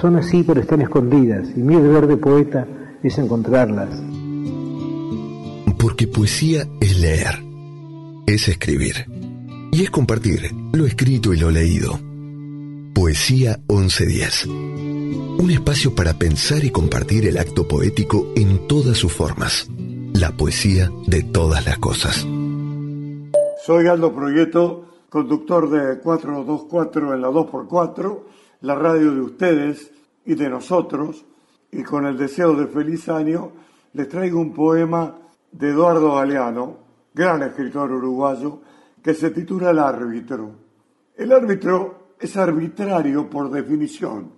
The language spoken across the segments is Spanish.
son así pero están escondidas y mi deber de poeta es encontrarlas. Porque poesía es leer, es escribir y es compartir lo escrito y lo leído. Poesía 1110. Un espacio para pensar y compartir el acto poético en todas sus formas. La poesía de todas las cosas. Soy Aldo Proyecto conductor de 424 en la 2x4, la radio de ustedes y de nosotros, y con el deseo de feliz año, les traigo un poema de Eduardo Galeano, gran escritor uruguayo, que se titula El árbitro. El árbitro es arbitrario por definición.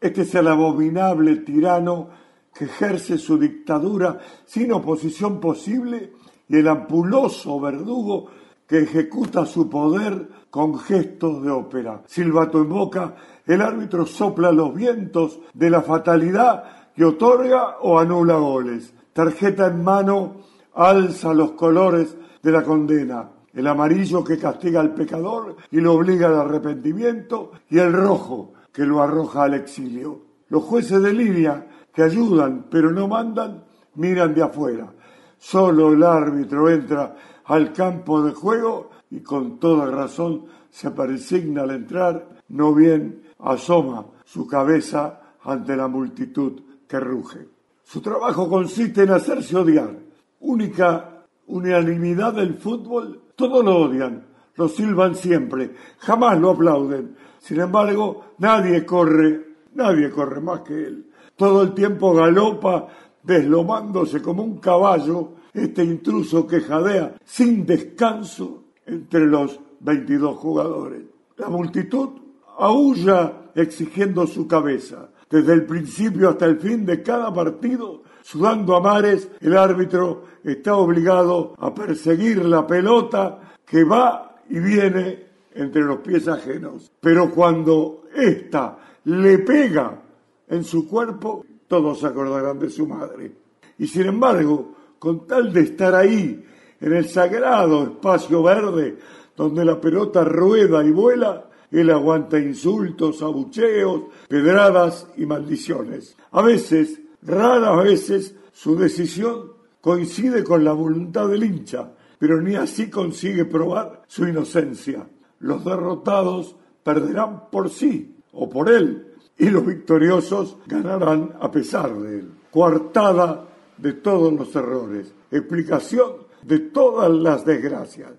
Este es el abominable tirano que ejerce su dictadura sin oposición posible y el ampuloso verdugo que ejecuta su poder con gestos de ópera. Silbato en boca, el árbitro sopla los vientos de la fatalidad que otorga o anula goles. Tarjeta en mano, alza los colores de la condena. El amarillo que castiga al pecador y lo obliga al arrepentimiento y el rojo que lo arroja al exilio. Los jueces de línea que ayudan pero no mandan miran de afuera. Solo el árbitro entra al campo de juego y con toda razón se persigna al entrar, no bien asoma su cabeza ante la multitud que ruge. Su trabajo consiste en hacerse odiar. Única unanimidad del fútbol, todos lo odian, lo silban siempre, jamás lo aplauden. Sin embargo, nadie corre, nadie corre más que él. Todo el tiempo galopa deslomándose como un caballo este intruso que jadea sin descanso entre los 22 jugadores. La multitud aúlla exigiendo su cabeza. Desde el principio hasta el fin de cada partido, sudando a mares, el árbitro está obligado a perseguir la pelota que va y viene entre los pies ajenos. Pero cuando ésta le pega en su cuerpo, todos se acordarán de su madre. Y sin embargo, con tal de estar ahí, en el sagrado espacio verde, donde la pelota rueda y vuela, él aguanta insultos, abucheos, pedradas y maldiciones. A veces, raras veces, su decisión coincide con la voluntad del hincha, pero ni así consigue probar su inocencia. Los derrotados perderán por sí o por él, y los victoriosos ganarán a pesar de él. Coartada de todos los errores, explicación de todas las desgracias.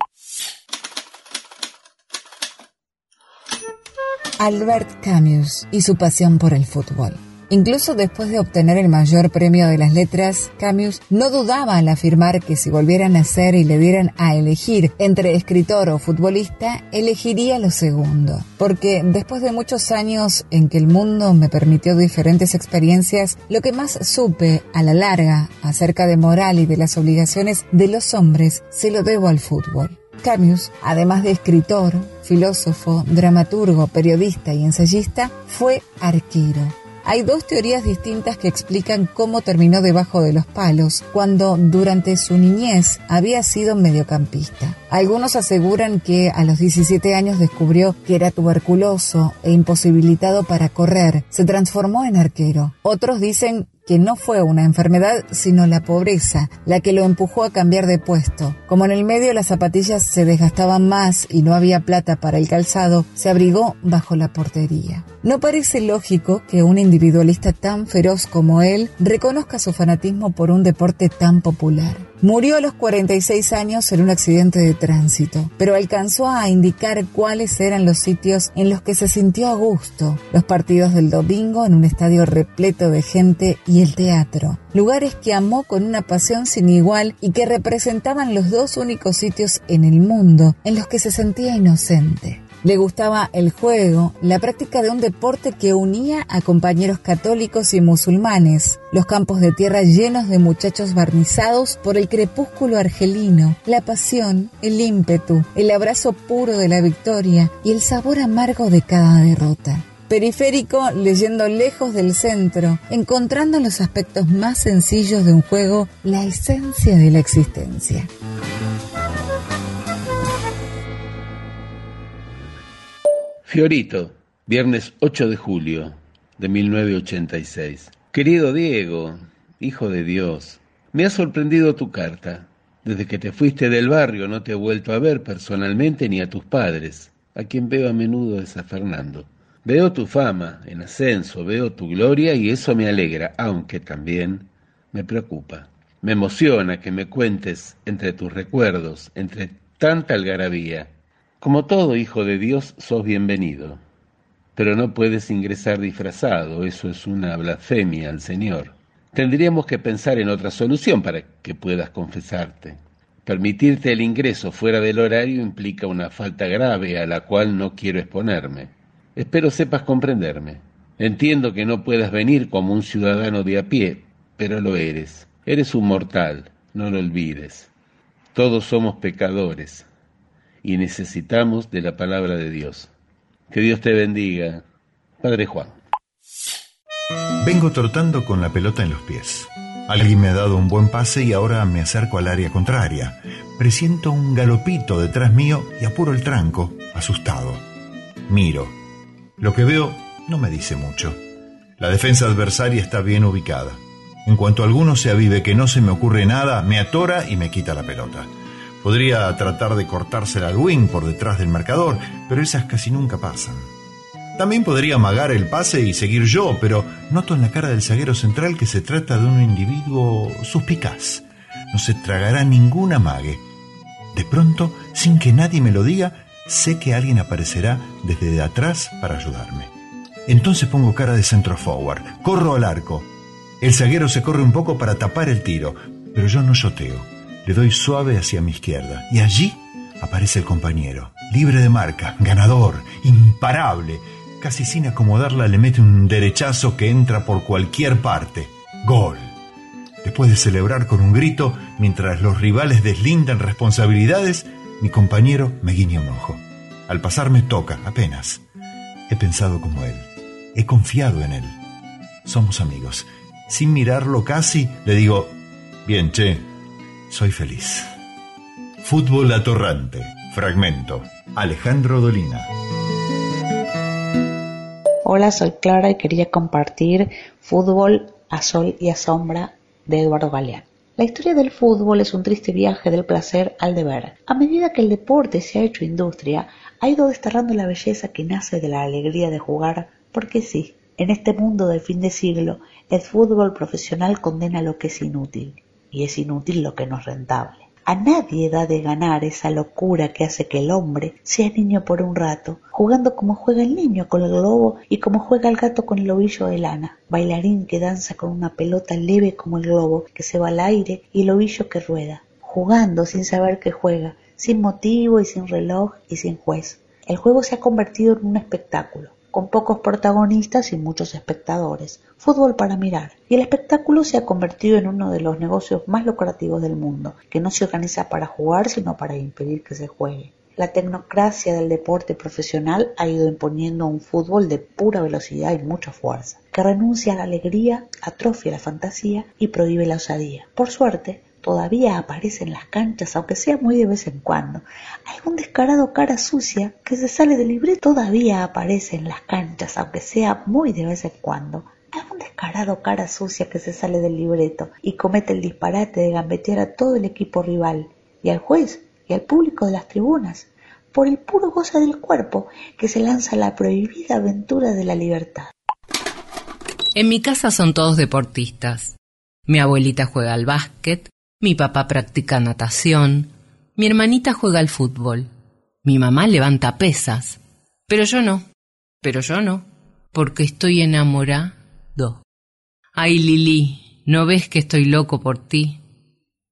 Albert Camus y su pasión por el fútbol. Incluso después de obtener el mayor premio de las letras, Camus no dudaba al afirmar que si volvieran a ser y le dieran a elegir entre escritor o futbolista, elegiría lo segundo. Porque después de muchos años en que el mundo me permitió diferentes experiencias, lo que más supe a la larga acerca de moral y de las obligaciones de los hombres se lo debo al fútbol. Camus, además de escritor, filósofo, dramaturgo, periodista y ensayista, fue arquero hay dos teorías distintas que explican cómo terminó debajo de los palos cuando durante su niñez había sido mediocampista. Algunos aseguran que a los 17 años descubrió que era tuberculoso e imposibilitado para correr. Se transformó en arquero. Otros dicen que no fue una enfermedad, sino la pobreza, la que lo empujó a cambiar de puesto. Como en el medio las zapatillas se desgastaban más y no había plata para el calzado, se abrigó bajo la portería. No parece lógico que un individualista tan feroz como él reconozca su fanatismo por un deporte tan popular. Murió a los 46 años en un accidente de tránsito, pero alcanzó a indicar cuáles eran los sitios en los que se sintió a gusto, los partidos del domingo en un estadio repleto de gente y el teatro, lugares que amó con una pasión sin igual y que representaban los dos únicos sitios en el mundo en los que se sentía inocente. Le gustaba el juego, la práctica de un deporte que unía a compañeros católicos y musulmanes, los campos de tierra llenos de muchachos barnizados por el crepúsculo argelino, la pasión, el ímpetu, el abrazo puro de la victoria y el sabor amargo de cada derrota periférico leyendo lejos del centro, encontrando en los aspectos más sencillos de un juego la esencia de la existencia. Fiorito, viernes 8 de julio de 1986. Querido Diego, hijo de Dios, me ha sorprendido tu carta. Desde que te fuiste del barrio no te he vuelto a ver personalmente ni a tus padres. A quien veo a menudo es a Fernando. Veo tu fama en ascenso, veo tu gloria y eso me alegra, aunque también me preocupa. Me emociona que me cuentes entre tus recuerdos, entre tanta algarabía, como todo hijo de Dios, sos bienvenido, pero no puedes ingresar disfrazado, eso es una blasfemia al Señor. Tendríamos que pensar en otra solución para que puedas confesarte. Permitirte el ingreso fuera del horario implica una falta grave a la cual no quiero exponerme. Espero sepas comprenderme. Entiendo que no puedas venir como un ciudadano de a pie, pero lo eres. Eres un mortal, no lo olvides. Todos somos pecadores, y necesitamos de la palabra de Dios. Que Dios te bendiga. Padre Juan. Vengo trotando con la pelota en los pies. Alguien me ha dado un buen pase y ahora me acerco al área contraria. Presiento un galopito detrás mío y apuro el tranco, asustado. Miro. Lo que veo no me dice mucho. La defensa adversaria está bien ubicada. En cuanto alguno se avive que no se me ocurre nada, me atora y me quita la pelota. Podría tratar de cortársela al wing por detrás del marcador, pero esas casi nunca pasan. También podría amagar el pase y seguir yo, pero noto en la cara del zaguero central que se trata de un individuo suspicaz. No se tragará ningún amague. De pronto, sin que nadie me lo diga, sé que alguien aparecerá desde atrás para ayudarme. Entonces pongo cara de centro forward, corro al arco. El zaguero se corre un poco para tapar el tiro, pero yo no yoteo. Le doy suave hacia mi izquierda y allí aparece el compañero, libre de marca, ganador, imparable. Casi sin acomodarla le mete un derechazo que entra por cualquier parte. Gol. Después de celebrar con un grito, mientras los rivales deslindan responsabilidades, Mi compañero me guiña un ojo. Al pasar me toca, apenas. He pensado como él. He confiado en él. Somos amigos. Sin mirarlo casi, le digo, bien, che, soy feliz. Fútbol atorrante. Fragmento. Alejandro Dolina. Hola, soy Clara y quería compartir Fútbol a Sol y a Sombra de Eduardo Galeán. La historia del fútbol es un triste viaje del placer al deber. A medida que el deporte se ha hecho industria, ha ido desterrando la belleza que nace de la alegría de jugar, porque sí, en este mundo del fin de siglo, el fútbol profesional condena lo que es inútil, y es inútil lo que no es rentable. A nadie da de ganar esa locura que hace que el hombre sea niño por un rato, jugando como juega el niño con el globo y como juega el gato con el ovillo de lana, bailarín que danza con una pelota leve como el globo que se va al aire y el ovillo que rueda, jugando sin saber que juega, sin motivo y sin reloj y sin juez. El juego se ha convertido en un espectáculo con pocos protagonistas y muchos espectadores. Fútbol para mirar. Y el espectáculo se ha convertido en uno de los negocios más lucrativos del mundo, que no se organiza para jugar, sino para impedir que se juegue. La tecnocracia del deporte profesional ha ido imponiendo un fútbol de pura velocidad y mucha fuerza, que renuncia a la alegría, atrofia la fantasía y prohíbe la osadía. Por suerte, todavía aparece en las canchas, aunque sea muy de vez en cuando. Algún descarado cara sucia que se sale del libreto todavía aparece en las canchas, aunque sea muy de vez en cuando. Algún descarado cara sucia que se sale del libreto y comete el disparate de gambetear a todo el equipo rival, y al juez, y al público de las tribunas, por el puro goza del cuerpo que se lanza a la prohibida aventura de la libertad. En mi casa son todos deportistas. Mi abuelita juega al básquet, mi papá practica natación. Mi hermanita juega al fútbol. Mi mamá levanta pesas. Pero yo no. Pero yo no. Porque estoy enamorado. Ay, Lili, ¿no ves que estoy loco por ti?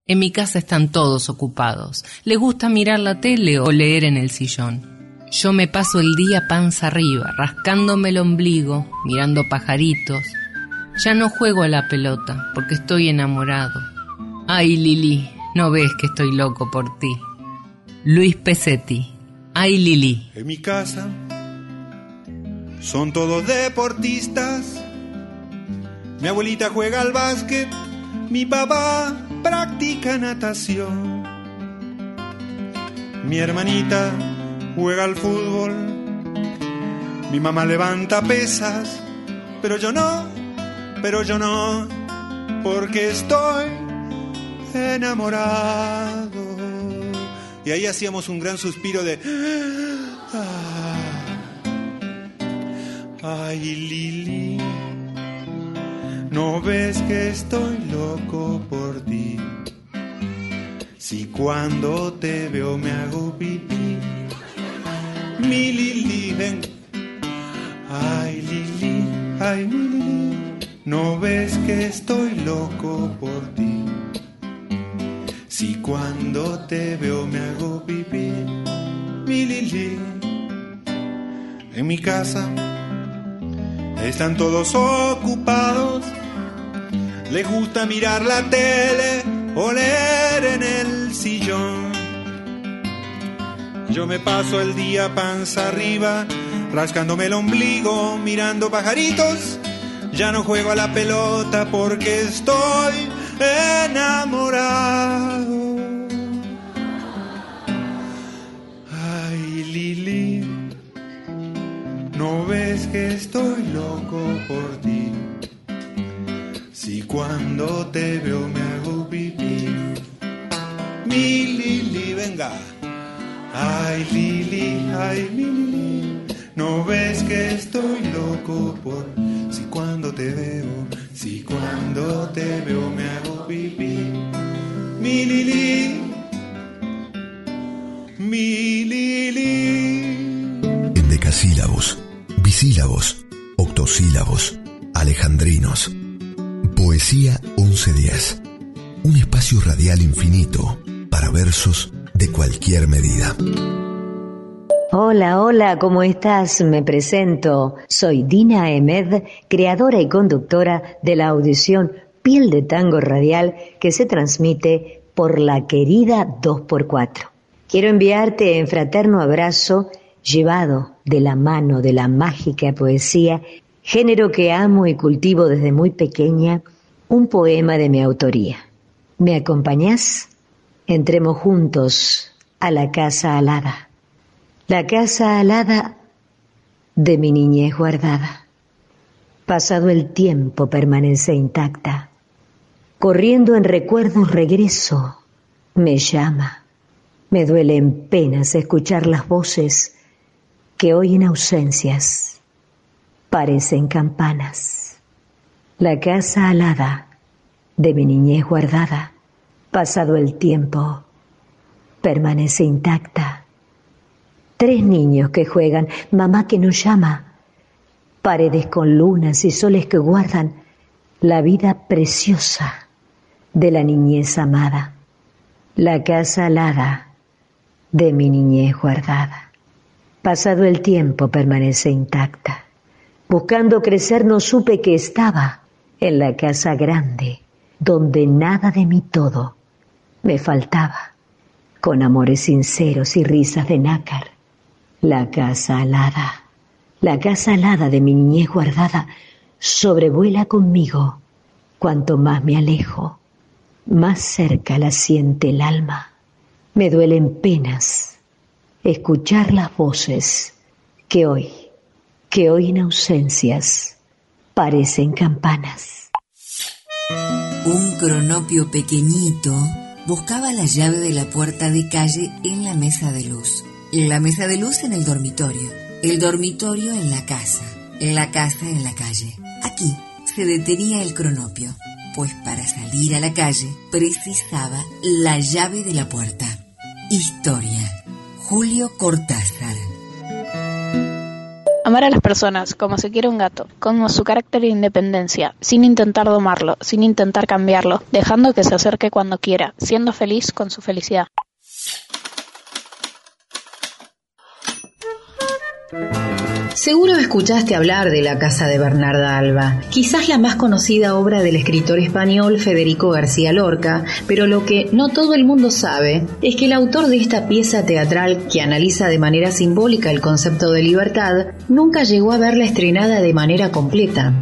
En mi casa están todos ocupados. Le gusta mirar la tele o leer en el sillón. Yo me paso el día panza arriba, rascándome el ombligo, mirando pajaritos. Ya no juego a la pelota porque estoy enamorado. Ay, Lili, no ves que estoy loco por ti. Luis Pesetti. Ay, Lili. En mi casa son todos deportistas. Mi abuelita juega al básquet, mi papá practica natación. Mi hermanita juega al fútbol, mi mamá levanta pesas, pero yo no, pero yo no, porque estoy enamorado. Y ahí hacíamos un gran suspiro de... Ah, ay, Lili, no ves que estoy loco por ti. Si cuando te veo me hago pipí. Mi Lili, ven. Ay, Lili, ay, Lili, no ves que estoy loco por ti. Si cuando te veo me hago pipí, mi Lili. En mi casa están todos ocupados. Les gusta mirar la tele o leer en el sillón. Yo me paso el día panza arriba, rascándome el ombligo, mirando pajaritos. Ya no juego a la pelota porque estoy enamorado. Ay, Lili, no ves que estoy loco por ti. Si cuando te veo me hago pipí. Mi Lili, venga. Ay, Lili, ay, Lili, no ves que estoy loco por si cuando te veo si cuando te veo me hago pipí, mi Lili, mi Lili. En decasílabos, bisílabos, octosílabos, alejandrinos. Poesía 1110. Un espacio radial infinito para versos de cualquier medida. Hola, hola, ¿cómo estás? Me presento. Soy Dina Emed, creadora y conductora de la audición Piel de Tango Radial que se transmite por la querida 2x4. Quiero enviarte en fraterno abrazo, llevado de la mano de la mágica poesía, género que amo y cultivo desde muy pequeña, un poema de mi autoría. ¿Me acompañás? Entremos juntos a la casa alada. La casa alada de mi niñez guardada. Pasado el tiempo permanece intacta. Corriendo en recuerdos regreso, me llama. Me duele en penas escuchar las voces que hoy en ausencias parecen campanas. La casa alada de mi niñez guardada, pasado el tiempo, permanece intacta. Tres niños que juegan, mamá que nos llama, paredes con lunas y soles que guardan la vida preciosa de la niñez amada, la casa alada de mi niñez guardada. Pasado el tiempo permanece intacta. Buscando crecer no supe que estaba en la casa grande, donde nada de mi todo me faltaba, con amores sinceros y risas de nácar. La casa alada, la casa alada de mi niñez guardada, sobrevuela conmigo. Cuanto más me alejo, más cerca la siente el alma. Me duelen penas escuchar las voces que hoy, que hoy en ausencias parecen campanas. Un cronopio pequeñito buscaba la llave de la puerta de calle en la mesa de luz. La mesa de luz en el dormitorio, el dormitorio en la casa, la casa en la calle. Aquí se detenía el cronopio, pues para salir a la calle precisaba la llave de la puerta. Historia. Julio Cortázar. Amar a las personas como se quiere un gato, como su carácter e independencia, sin intentar domarlo, sin intentar cambiarlo, dejando que se acerque cuando quiera, siendo feliz con su felicidad. Seguro escuchaste hablar de la casa de Bernarda Alba, quizás la más conocida obra del escritor español Federico García Lorca, pero lo que no todo el mundo sabe es que el autor de esta pieza teatral que analiza de manera simbólica el concepto de libertad nunca llegó a verla estrenada de manera completa.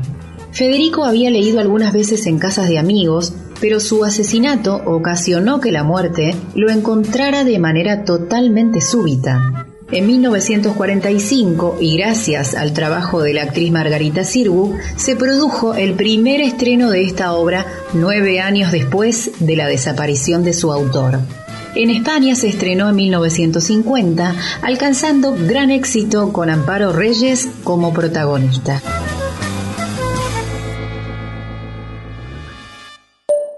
Federico había leído algunas veces en casas de amigos, pero su asesinato ocasionó que la muerte lo encontrara de manera totalmente súbita. En 1945, y gracias al trabajo de la actriz Margarita Sirgu, se produjo el primer estreno de esta obra nueve años después de la desaparición de su autor. En España se estrenó en 1950, alcanzando gran éxito con Amparo Reyes como protagonista.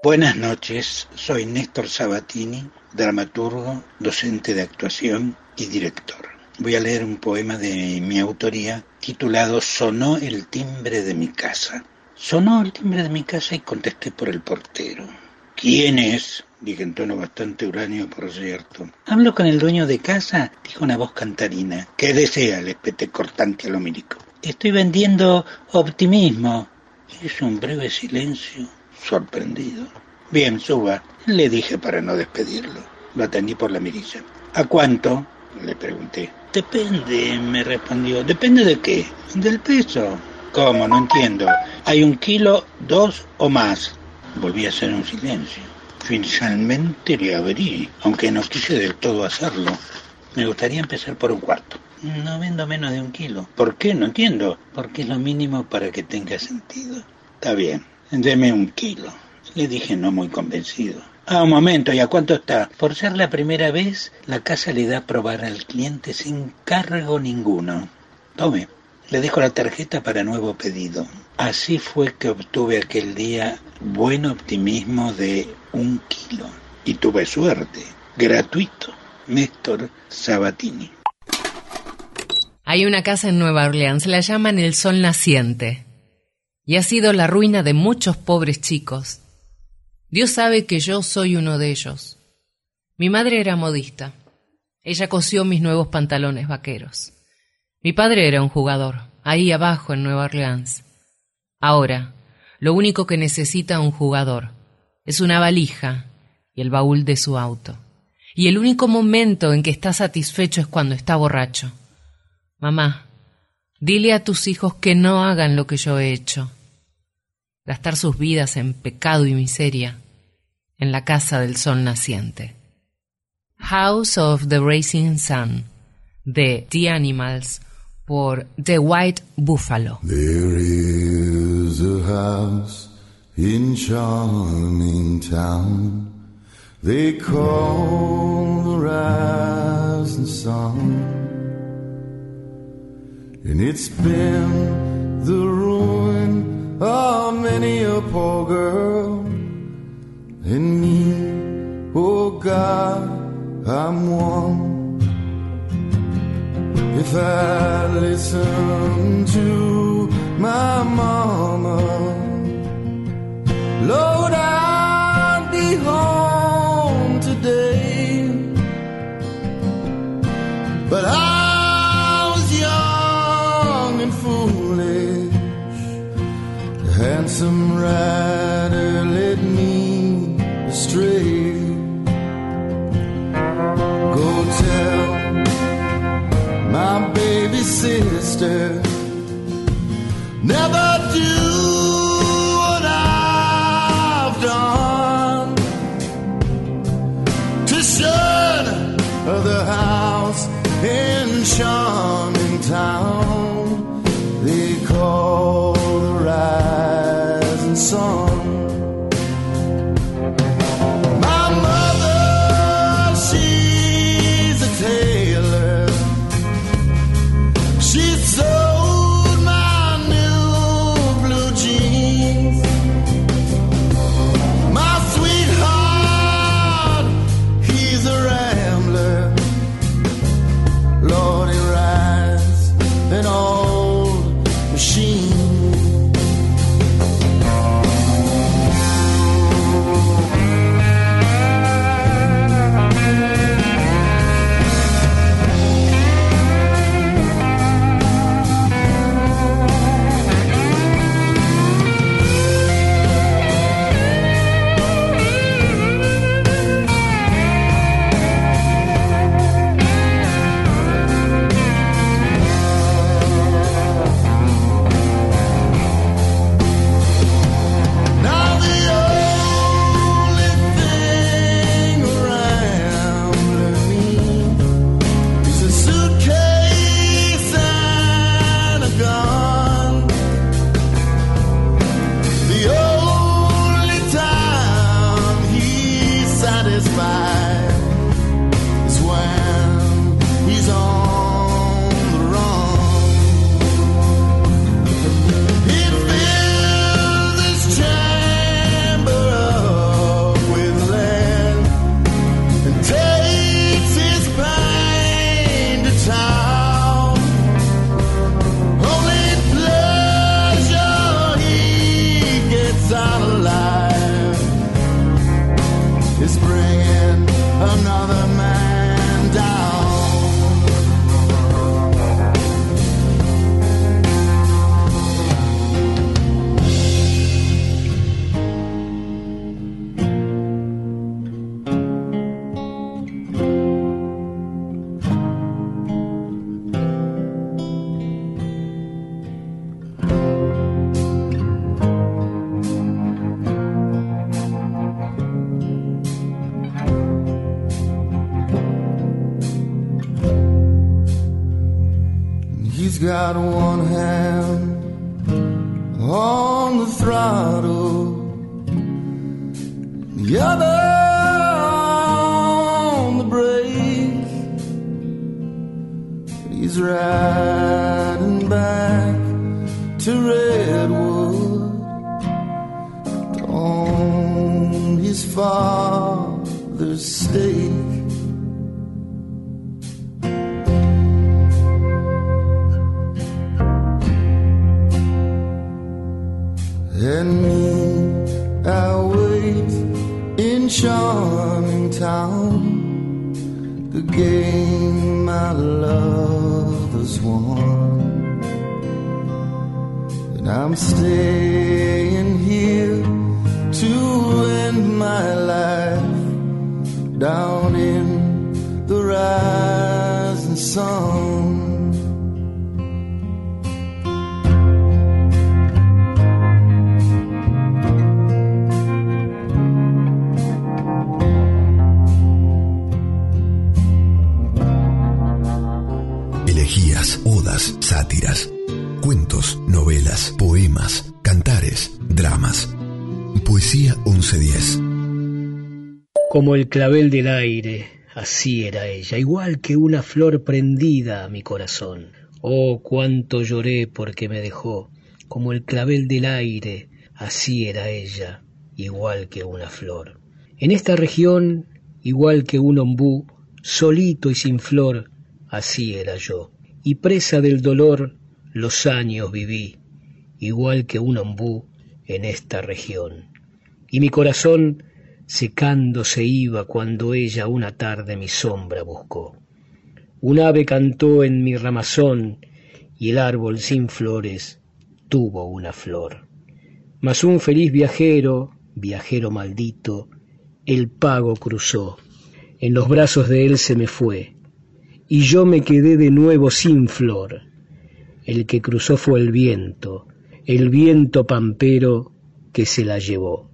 Buenas noches, soy Néstor Sabatini, dramaturgo, docente de actuación y director. Voy a leer un poema de mi autoría titulado Sonó el timbre de mi casa. Sonó el timbre de mi casa y contesté por el portero. ¿Quién es? dije en tono bastante uranio, por cierto. Hablo con el dueño de casa, dijo una voz cantarina. ¿Qué desea? le espeté cortante a lo milico. Estoy vendiendo optimismo. Hizo un breve silencio, sorprendido. Bien, suba, le dije para no despedirlo. Lo atendí por la mirilla. ¿A cuánto? Le pregunté. Depende, me respondió. ¿Depende de qué? Del peso. ¿Cómo? No entiendo. ¿Hay un kilo, dos o más? Volví a hacer un silencio. Finalmente le abrí, aunque no quise del todo hacerlo. Me gustaría empezar por un cuarto. No vendo menos de un kilo. ¿Por qué? No entiendo. Porque es lo mínimo para que tenga sentido. Está bien. Deme un kilo. Le dije no muy convencido. Ah, un momento, ¿y a cuánto está? Por ser la primera vez, la casa le da a probar al cliente sin cargo ninguno. Tome, le dejo la tarjeta para nuevo pedido. Así fue que obtuve aquel día buen optimismo de un kilo. Y tuve suerte. Gratuito. Néstor Sabatini. Hay una casa en Nueva Orleans, la llaman el Sol Naciente. Y ha sido la ruina de muchos pobres chicos. Dios sabe que yo soy uno de ellos. Mi madre era modista. Ella cosió mis nuevos pantalones vaqueros. Mi padre era un jugador, ahí abajo en Nueva Orleans. Ahora, lo único que necesita un jugador es una valija y el baúl de su auto. Y el único momento en que está satisfecho es cuando está borracho. Mamá, dile a tus hijos que no hagan lo que yo he hecho. Gastar sus vidas en pecado y miseria en la casa del sol naciente. House of the Rising Sun de The Animals por The White Buffalo. There is a house in charming town they call the rising sun and it's been the ruin of many a poor girl God I'm one if I listen to my mama, Lord, I'd be home today. But I was young and foolish, handsome rider Never got one hand on the throttle, the other on the brake. He's riding back to Redwood own his father's stake. game my lover's won, and I'm staying here to end my life down in the rising sun. Poesía 1110. Como el clavel del aire, así era ella, igual que una flor prendida a mi corazón. Oh, cuánto lloré porque me dejó, como el clavel del aire, así era ella, igual que una flor. En esta región, igual que un ombú, solito y sin flor, así era yo. Y presa del dolor, los años viví, igual que un ombú en esta región. Y mi corazón secando se iba cuando ella una tarde mi sombra buscó. Un ave cantó en mi ramazón y el árbol sin flores tuvo una flor. Mas un feliz viajero, viajero maldito, el pago cruzó. En los brazos de él se me fue y yo me quedé de nuevo sin flor. El que cruzó fue el viento, el viento pampero que se la llevó.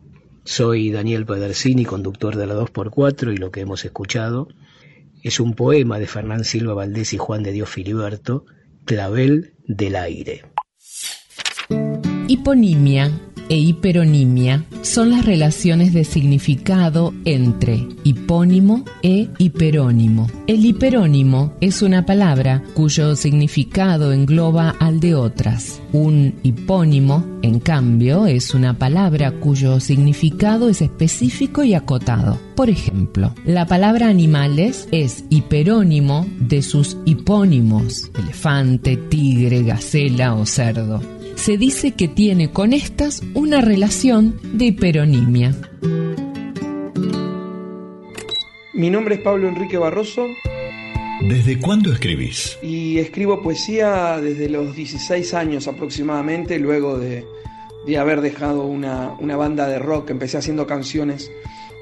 Soy Daniel Pedersini, conductor de la 2x4, y lo que hemos escuchado es un poema de Fernán Silva Valdés y Juan de Dios Filiberto, Clavel del Aire. Hiponimia e hiperonimia son las relaciones de significado entre hipónimo e hiperónimo. El hiperónimo es una palabra cuyo significado engloba al de otras. Un hipónimo, en cambio, es una palabra cuyo significado es específico y acotado. Por ejemplo, la palabra animales es hiperónimo de sus hipónimos, elefante, tigre, gacela o cerdo se dice que tiene con estas una relación de hiperonimia. Mi nombre es Pablo Enrique Barroso. ¿Desde cuándo escribís? Y escribo poesía desde los 16 años aproximadamente, luego de, de haber dejado una, una, banda de rock. Empecé haciendo canciones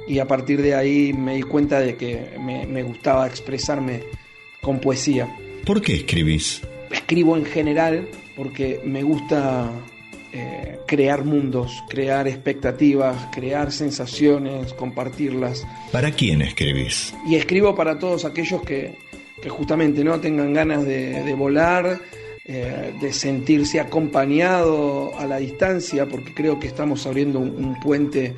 y a partir de ahí me di cuenta de que me, me gustaba expresarme con poesía. ¿Por qué escribís? Escribo en general porque me gusta eh, crear mundos, crear expectativas, crear sensaciones, compartirlas. ¿Para quién escribís? Y escribo para todos aquellos que, que justamente no tengan ganas de, de volar, eh, de sentirse acompañado a la distancia, porque creo que estamos abriendo un, un puente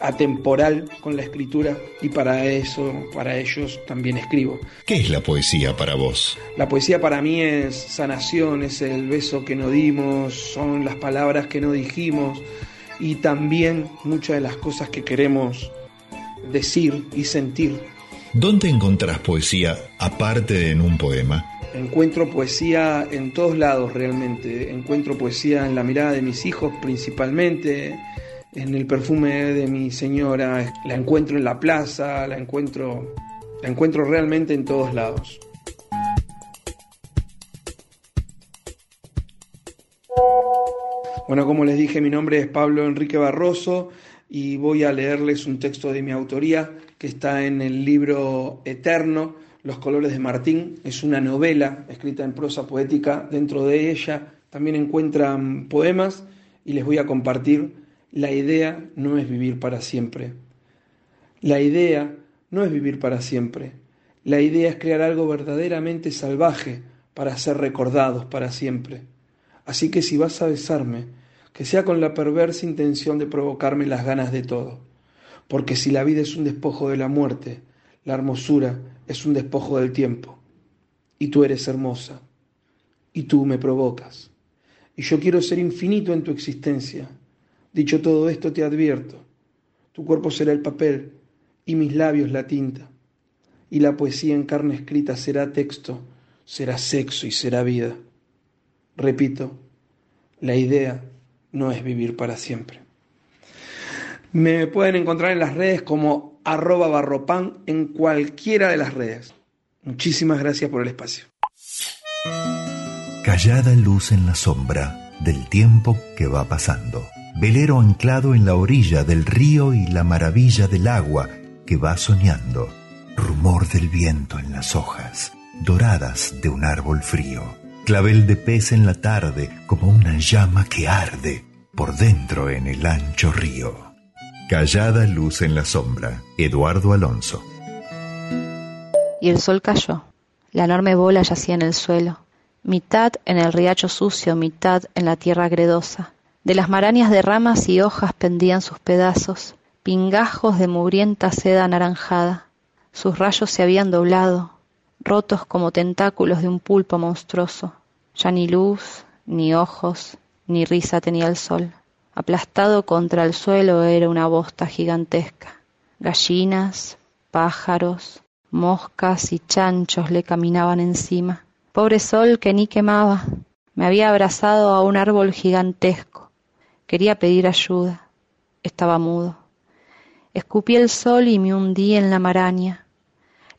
atemporal con la escritura y para eso, para ellos también escribo. ¿Qué es la poesía para vos? La poesía para mí es sanación, es el beso que no dimos, son las palabras que no dijimos y también muchas de las cosas que queremos decir y sentir. ¿Dónde encontrás poesía aparte de en un poema? Encuentro poesía en todos lados realmente. Encuentro poesía en la mirada de mis hijos principalmente, en el perfume de mi señora, la encuentro en la plaza, la encuentro, la encuentro realmente en todos lados. Bueno, como les dije, mi nombre es Pablo Enrique Barroso y voy a leerles un texto de mi autoría que está en el libro Eterno, Los colores de Martín. Es una novela escrita en prosa poética. Dentro de ella también encuentran poemas y les voy a compartir la idea no es vivir para siempre. La idea no es vivir para siempre. La idea es crear algo verdaderamente salvaje para ser recordados para siempre. Así que si vas a besarme, que sea con la perversa intención de provocarme las ganas de todo. Porque si la vida es un despojo de la muerte, la hermosura es un despojo del tiempo. Y tú eres hermosa. Y tú me provocas. Y yo quiero ser infinito en tu existencia Dicho todo esto, te advierto, tu cuerpo será el papel y mis labios la tinta, y la poesía en carne escrita será texto, será sexo y será vida. Repito, la idea no es vivir para siempre. Me pueden encontrar en las redes como arroba barropan en cualquiera de las redes. Muchísimas gracias por el espacio. Callada luz en la sombra del tiempo que va pasando velero anclado en la orilla del río y la maravilla del agua que va soñando, rumor del viento en las hojas, doradas de un árbol frío, clavel de pez en la tarde como una llama que arde por dentro en el ancho río. Callada luz en la sombra, Eduardo Alonso. Y el sol cayó. La enorme bola yacía en el suelo, mitad en el riacho sucio, mitad en la tierra gredosa. De las marañas de ramas y hojas pendían sus pedazos, pingajos de mugrienta seda anaranjada. Sus rayos se habían doblado, rotos como tentáculos de un pulpo monstruoso. Ya ni luz, ni ojos, ni risa tenía el sol. Aplastado contra el suelo era una bosta gigantesca. Gallinas, pájaros, moscas y chanchos le caminaban encima. Pobre sol que ni quemaba. Me había abrazado a un árbol gigantesco. Quería pedir ayuda. Estaba mudo. Escupí el sol y me hundí en la maraña.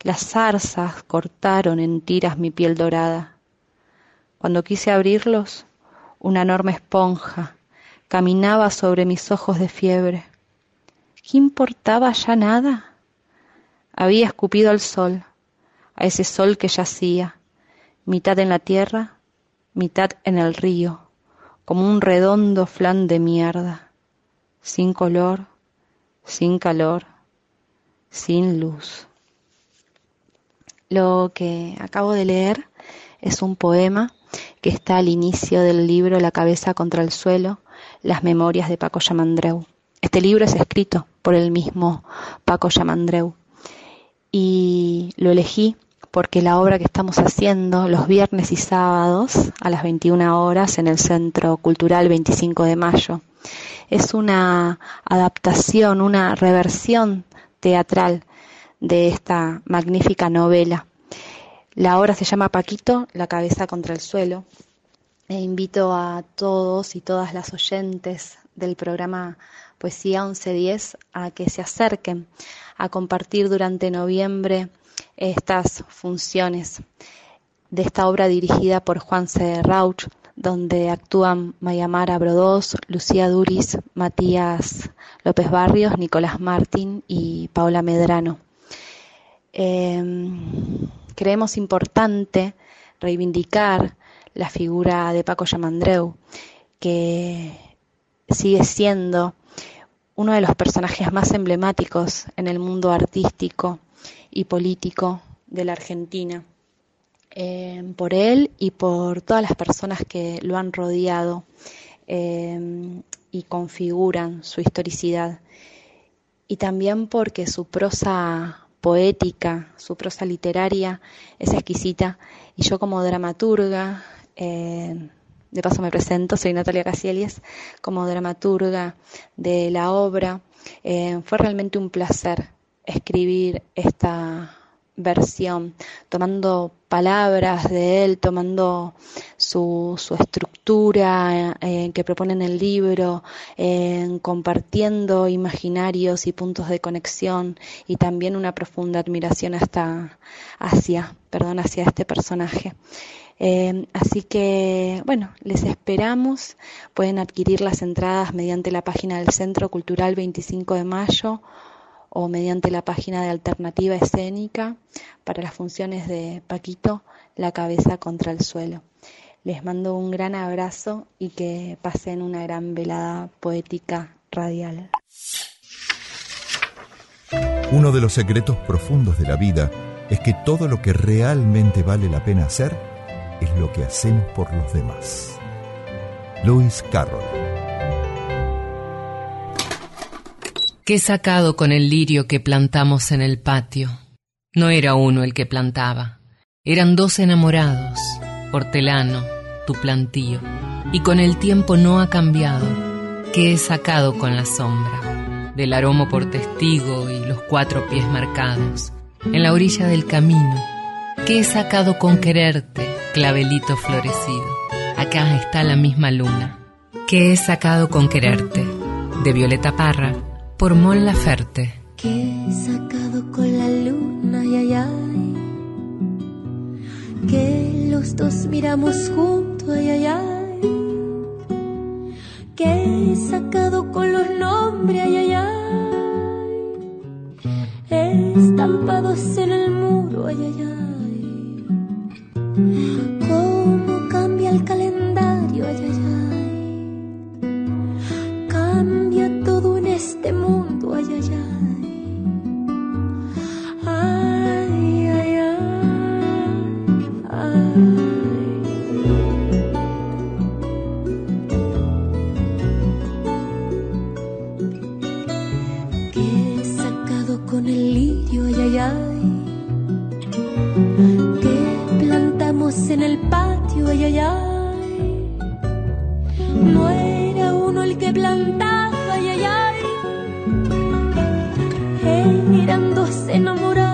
Las zarzas cortaron en tiras mi piel dorada. Cuando quise abrirlos, una enorme esponja caminaba sobre mis ojos de fiebre. ¿Qué importaba ya nada? Había escupido al sol, a ese sol que yacía, mitad en la tierra, mitad en el río, como un redondo flan de mierda, sin color, sin calor, sin luz. Lo que acabo de leer es un poema que está al inicio del libro La cabeza contra el suelo, las memorias de Paco Yamandreu. Este libro es escrito por el mismo Paco Yamandreu y lo elegí porque la obra que estamos haciendo los viernes y sábados a las 21 horas en el Centro Cultural 25 de Mayo es una adaptación, una reversión teatral de esta magnífica novela. La obra se llama Paquito, la cabeza contra el suelo e invito a todos y todas las oyentes del programa Poesía 1110 a que se acerquen a compartir durante noviembre estas funciones de esta obra dirigida por Juan C. Rauch, donde actúan Mayamara Brodós, Lucía Duris, Matías López Barrios, Nicolás Martín y Paola Medrano. Em, creemos importante reivindicar la figura de Paco Yamandreu, que sigue siendo uno de los personajes más emblemáticos en el mundo artístico y político de la Argentina. Eh, por él y por todas las personas que lo han rodeado eh, y configuran su historicidad. Y también porque su prosa poética, su prosa literaria es exquisita y yo como dramaturga eh, de paso me presento, soy Natalia Casielies, como dramaturga de la obra. Fue realmente un placer escribir esta versión, tomando palabras de él, tomando su, estructura eh, que propone en el libro, compartiendo imaginarios y puntos de conexión y también una profunda admiración hasta hacia, perdón, hacia este personaje. Eh, así que, bueno, les esperamos. Pueden adquirir las entradas mediante la página del Centro Cultural 25 de Mayo o mediante la página de Alternativa Escénica para las funciones de Paquito, La cabeza contra el suelo. Les mando un gran abrazo y que pasen una gran velada poética radial. Uno de los secretos profundos de la vida es que todo lo que realmente vale la pena hacer es lo que hacemos por los demás. Lewis Carroll. ¿Qué sacado con el lirio que plantamos en el patio? No era uno el que plantaba, eran dos enamorados, hortelano, tu plantío, y con el tiempo no ha cambiado. ¿Qué he sacado con la sombra? Del aromo por testigo y los cuatro pies marcados, en la orilla del camino. ¿Qué he sacado con quererte? clavelito florecido. Acá está la misma luna. que he sacado con quererte? De Violeta Parra, por Mon Laferte. Que he sacado con la luna, ay, ay, ay. Que los dos miramos juntos, ay, ay, ay. Que he sacado con los nombres, ay, ay, ay. Estampados en el muro, ay, ay, ay que este mundo, ay, ay, ay. Dos enamorados,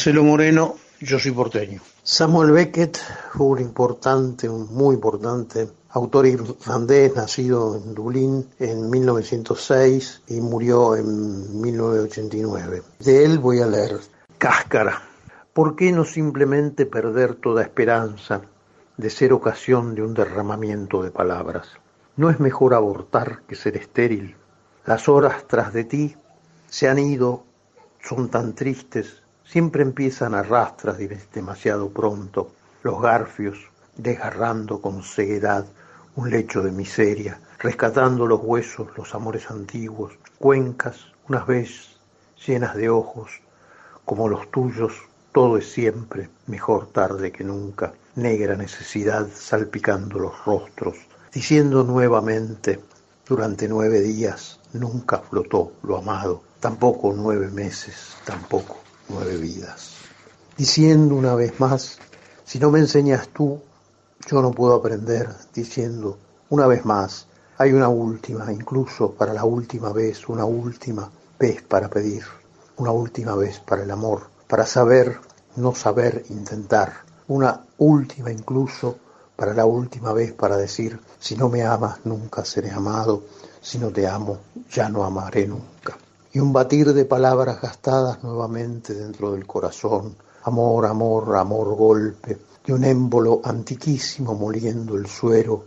Marcelo Moreno, yo soy porteño. Samuel Beckett fue un importante, un muy importante autor irlandés, nacido en Dublín en 1906 y murió en 1989. De él voy a leer Cáscara. ¿Por qué no simplemente perder toda esperanza de ser ocasión de un derramamiento de palabras? ¿No es mejor abortar que ser estéril? Las horas tras de ti se han ido, son tan tristes, siempre empiezan a rastras demasiado pronto, los garfios desgarrando con ceguedad un lecho de miseria, rescatando los huesos, los amores antiguos, cuencas, unas veces llenas de ojos, como los tuyos, todo es siempre mejor tarde que nunca, negra necesidad salpicando los rostros, diciendo nuevamente, durante nueve días nunca flotó lo amado, tampoco nueve meses, tampoco Diciendo una vez más, si no me enseñas tú, yo no puedo aprender, diciendo una vez más, hay una última, incluso para la última vez, una última vez para pedir, una última vez para el amor, para saber, no saber, intentar, una última incluso para la última vez para decir, si no me amas nunca seré amado, si no te amo ya no amaré nunca. Y un batir de palabras gastadas nuevamente dentro del corazón. Amor, amor, amor, golpe, y un émbolo antiquísimo moliendo el suero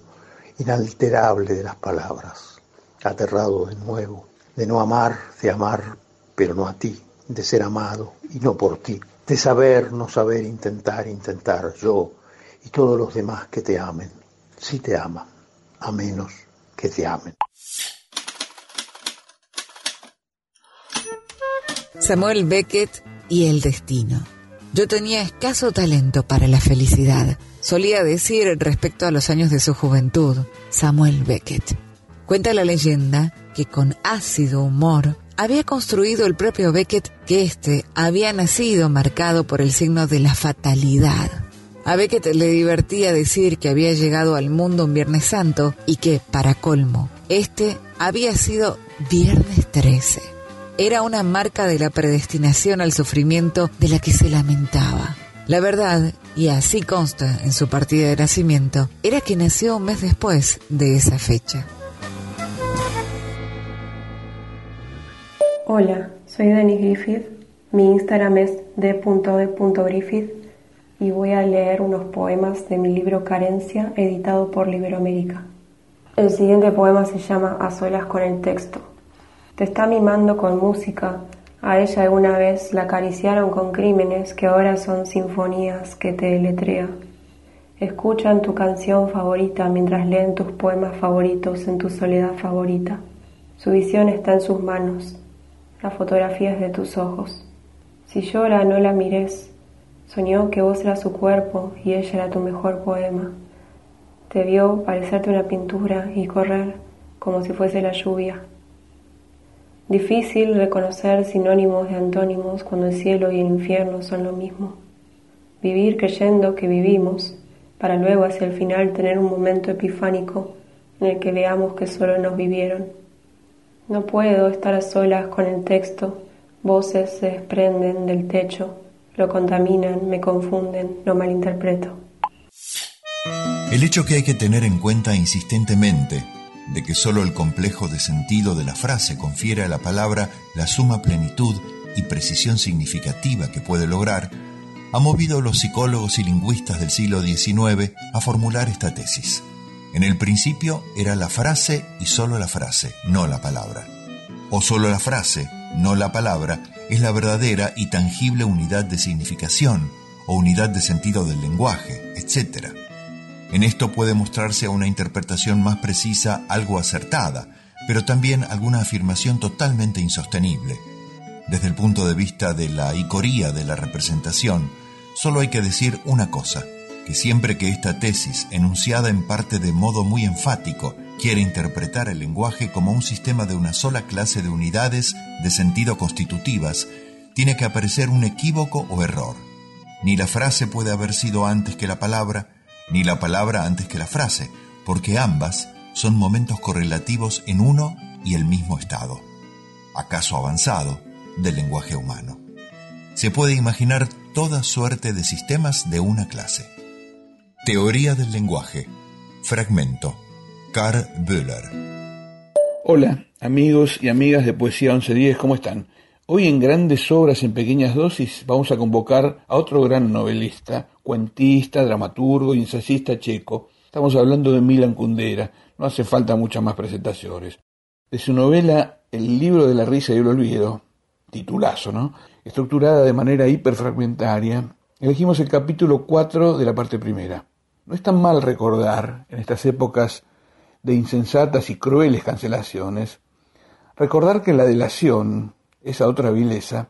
inalterable de las palabras. Aterrado de nuevo, de no amar, de amar, pero no a ti, de ser amado y no por ti, de saber, no saber, intentar, intentar, yo y todos los demás que te amen, si te aman, a menos que te amen. Samuel Beckett y el destino. Yo tenía escaso talento para la felicidad, solía decir respecto a los años de su juventud, Samuel Beckett. Cuenta la leyenda que con ácido humor había construido el propio Beckett que éste había nacido marcado por el signo de la fatalidad. A Beckett le divertía decir que había llegado al mundo un Viernes Santo y que, para colmo, este había sido Viernes 13 era una marca de la predestinación al sufrimiento de la que se lamentaba. La verdad, y así consta en su partida de nacimiento, era que nació un mes después de esa fecha. Hola, soy Denis Griffith. Mi Instagram es d.d.griffith y voy a leer unos poemas de mi libro Carencia, editado por Liberoamérica. El siguiente poema se llama A solas con el texto. Te está mimando con música. A ella alguna vez la acariciaron con crímenes que ahora son sinfonías que te deletrea. Escuchan tu canción favorita mientras leen tus poemas favoritos en tu soledad favorita. Su visión está en sus manos. La fotografía es de tus ojos. Si llora, no la mires. Soñó que vos eras su cuerpo y ella era tu mejor poema. Te vio parecerte una pintura y correr como si fuese la lluvia. Difícil reconocer sinónimos de antónimos cuando el cielo y el infierno son lo mismo. Vivir creyendo que vivimos, para luego hacia el final tener un momento epifánico en el que veamos que solo nos vivieron. No puedo estar a solas con el texto, voces se desprenden del techo, lo contaminan, me confunden, lo malinterpreto. El hecho que hay que tener en cuenta insistentemente de que sólo el complejo de sentido de la frase confiere a la palabra la suma plenitud y precisión significativa que puede lograr, ha movido a los psicólogos y lingüistas del siglo XIX a formular esta tesis. En el principio era la frase y sólo la frase, no la palabra. O sólo la frase, no la palabra, es la verdadera y tangible unidad de significación o unidad de sentido del lenguaje, etc. En esto puede mostrarse una interpretación más precisa algo acertada, pero también alguna afirmación totalmente insostenible. Desde el punto de vista de la icoría de la representación, solo hay que decir una cosa, que siempre que esta tesis, enunciada en parte de modo muy enfático, quiere interpretar el lenguaje como un sistema de una sola clase de unidades de sentido constitutivas, tiene que aparecer un equívoco o error. Ni la frase puede haber sido antes que la palabra, ni la palabra antes que la frase, porque ambas son momentos correlativos en uno y el mismo estado, acaso avanzado, del lenguaje humano. Se puede imaginar toda suerte de sistemas de una clase. Teoría del lenguaje. Fragmento. Karl Böhler. Hola, amigos y amigas de Poesía 1110, ¿cómo están? Hoy en grandes obras en pequeñas dosis vamos a convocar a otro gran novelista, cuentista, dramaturgo y ensayista checo. Estamos hablando de Milan Kundera, no hace falta muchas más presentaciones. De su novela El libro de la risa y el olvido, titulazo, ¿no? Estructurada de manera hiperfragmentaria, elegimos el capítulo 4 de la parte primera. No es tan mal recordar, en estas épocas de insensatas y crueles cancelaciones, recordar que la delación, esa otra vileza,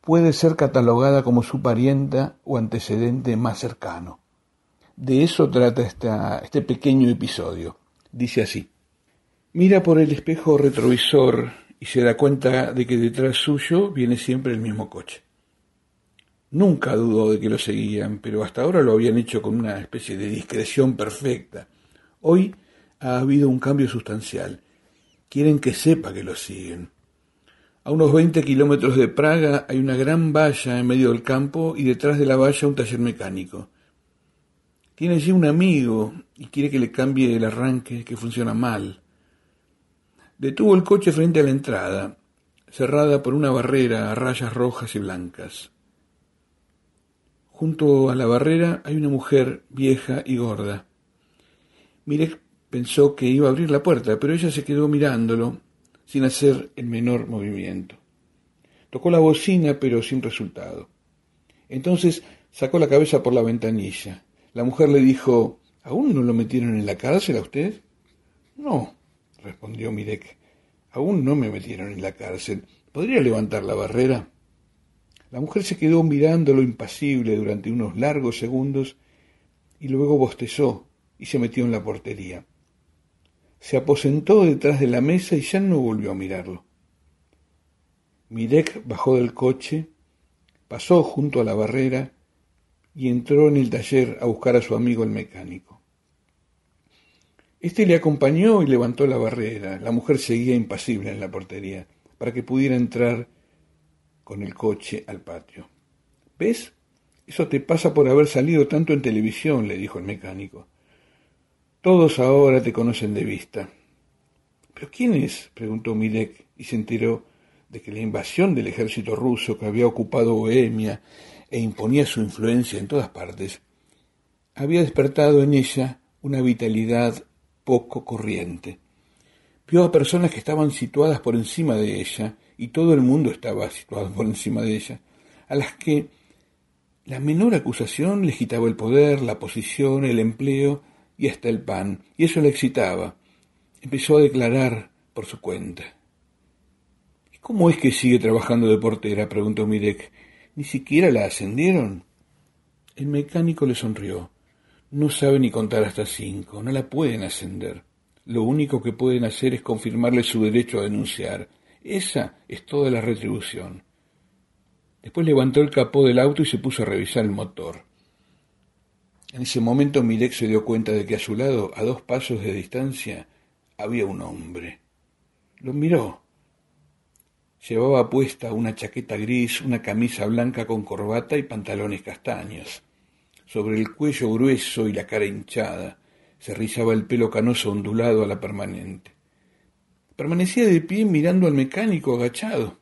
puede ser catalogada como su parienta o antecedente más cercano. De eso trata esta, este pequeño episodio. Dice así. Mira por el espejo retrovisor y se da cuenta de que detrás suyo viene siempre el mismo coche. Nunca dudó de que lo seguían, pero hasta ahora lo habían hecho con una especie de discreción perfecta. Hoy ha habido un cambio sustancial. Quieren que sepa que lo siguen. A unos 20 kilómetros de Praga hay una gran valla en medio del campo y detrás de la valla un taller mecánico. Tiene allí un amigo y quiere que le cambie el arranque que funciona mal. Detuvo el coche frente a la entrada. cerrada por una barrera a rayas rojas y blancas. Junto a la barrera hay una mujer vieja y gorda. Mirek pensó que iba a abrir la puerta, pero ella se quedó mirándolo sin hacer el menor movimiento. Tocó la bocina, pero sin resultado. Entonces sacó la cabeza por la ventanilla. La mujer le dijo, ¿Aún no lo metieron en la cárcel a usted? No, respondió Mirek. Aún no me metieron en la cárcel. ¿Podría levantar la barrera? La mujer se quedó mirándolo impasible durante unos largos segundos y luego bostezó y se metió en la portería. Se aposentó detrás de la mesa y ya no volvió a mirarlo. Mirek bajó del coche, pasó junto a la barrera y entró en el taller a buscar a su amigo el mecánico. Este le acompañó y levantó la barrera. La mujer seguía impasible en la portería para que pudiera entrar con el coche al patio. ¿Ves? Eso te pasa por haber salido tanto en televisión, le dijo el mecánico. Todos ahora te conocen de vista. ¿Pero quién es? preguntó Milek y se enteró de que la invasión del ejército ruso que había ocupado Bohemia e imponía su influencia en todas partes, había despertado en ella una vitalidad poco corriente. Vio a personas que estaban situadas por encima de ella y todo el mundo estaba situado por encima de ella, a las que la menor acusación les quitaba el poder, la posición, el empleo y hasta el pan, y eso la excitaba. Empezó a declarar por su cuenta. ¿Y cómo es que sigue trabajando de portera? preguntó Mirek. ¿Ni siquiera la ascendieron? El mecánico le sonrió. No sabe ni contar hasta cinco, no la pueden ascender. Lo único que pueden hacer es confirmarle su derecho a denunciar, esa es toda la retribución. Después levantó el capó del auto y se puso a revisar el motor. En ese momento Mirek se dio cuenta de que a su lado, a dos pasos de distancia, había un hombre. Lo miró. Llevaba puesta una chaqueta gris, una camisa blanca con corbata y pantalones castaños. Sobre el cuello grueso y la cara hinchada se rizaba el pelo canoso ondulado a la permanente. Permanecía de pie mirando al mecánico agachado,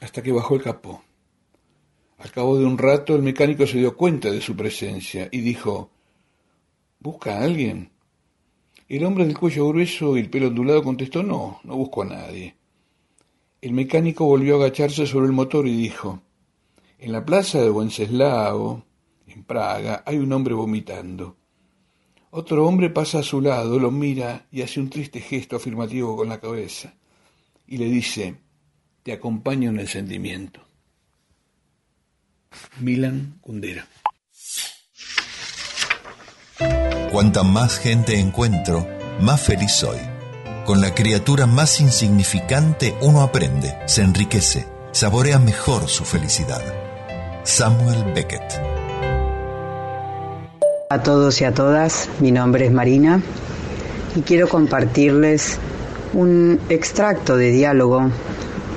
hasta que bajó el capó. Al cabo de un rato el mecánico se dio cuenta de su presencia y dijo ¿Busca a alguien? El hombre del cuello grueso y el pelo ondulado contestó No, no busco a nadie. El mecánico volvió a agacharse sobre el motor y dijo En la plaza de Wenceslao, en Praga, hay un hombre vomitando. Otro hombre pasa a su lado, lo mira y hace un triste gesto afirmativo con la cabeza y le dice, te acompaño en el sentimiento. Milan Kundera. Cuanta más gente encuentro, más feliz soy. Con la criatura más insignificante uno aprende, se enriquece, saborea mejor su felicidad. Samuel Beckett a todos y a todas, mi nombre es Marina y quiero compartirles un extracto de diálogo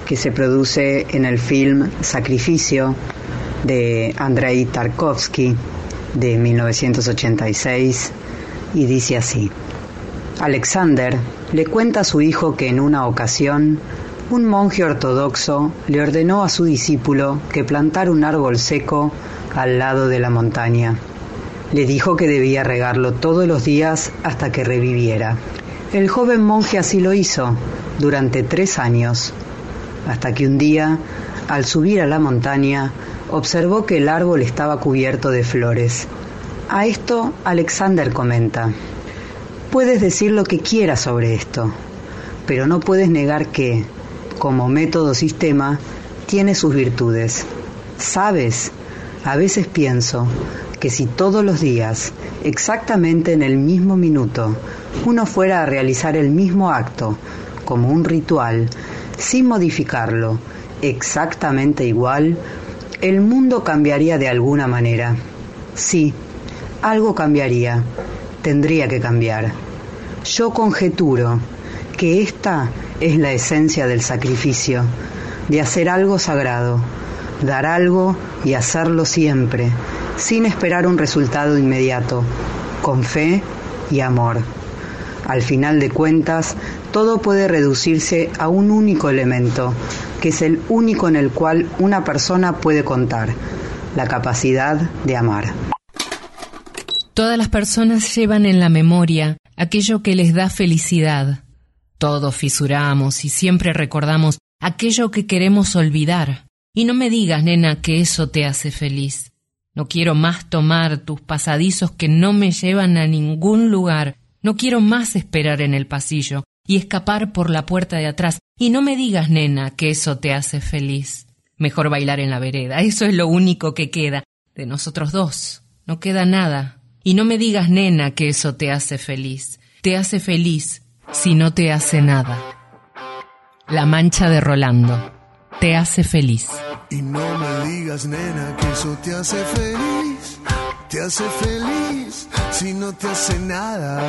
que se produce en el film Sacrificio de Andrei Tarkovsky de 1986 y dice así. Alexander le cuenta a su hijo que en una ocasión un monje ortodoxo le ordenó a su discípulo que plantara un árbol seco al lado de la montaña. Le dijo que debía regarlo todos los días hasta que reviviera. El joven monje así lo hizo durante tres años, hasta que un día, al subir a la montaña, observó que el árbol estaba cubierto de flores. A esto Alexander comenta, puedes decir lo que quieras sobre esto, pero no puedes negar que, como método sistema, tiene sus virtudes. Sabes, a veces pienso que si todos los días, exactamente en el mismo minuto, uno fuera a realizar el mismo acto, como un ritual, sin modificarlo, exactamente igual, el mundo cambiaría de alguna manera. Sí, algo cambiaría, tendría que cambiar. Yo conjeturo que esta es la esencia del sacrificio, de hacer algo sagrado, dar algo y hacerlo siempre, sin esperar un resultado inmediato, con fe y amor. Al final de cuentas, todo puede reducirse a un único elemento, que es el único en el cual una persona puede contar, la capacidad de amar. Todas las personas llevan en la memoria aquello que les da felicidad. Todos fisuramos y siempre recordamos aquello que queremos olvidar. Y no me digas, nena, que eso te hace feliz. No quiero más tomar tus pasadizos que no me llevan a ningún lugar. No quiero más esperar en el pasillo y escapar por la puerta de atrás. Y no me digas, nena, que eso te hace feliz. Mejor bailar en la vereda. Eso es lo único que queda. De nosotros dos. No queda nada. Y no me digas, nena, que eso te hace feliz. Te hace feliz si no te hace nada. La mancha de Rolando. Te hace feliz. Y no me digas, nena, que eso te hace feliz. Te hace feliz si no te hace nada.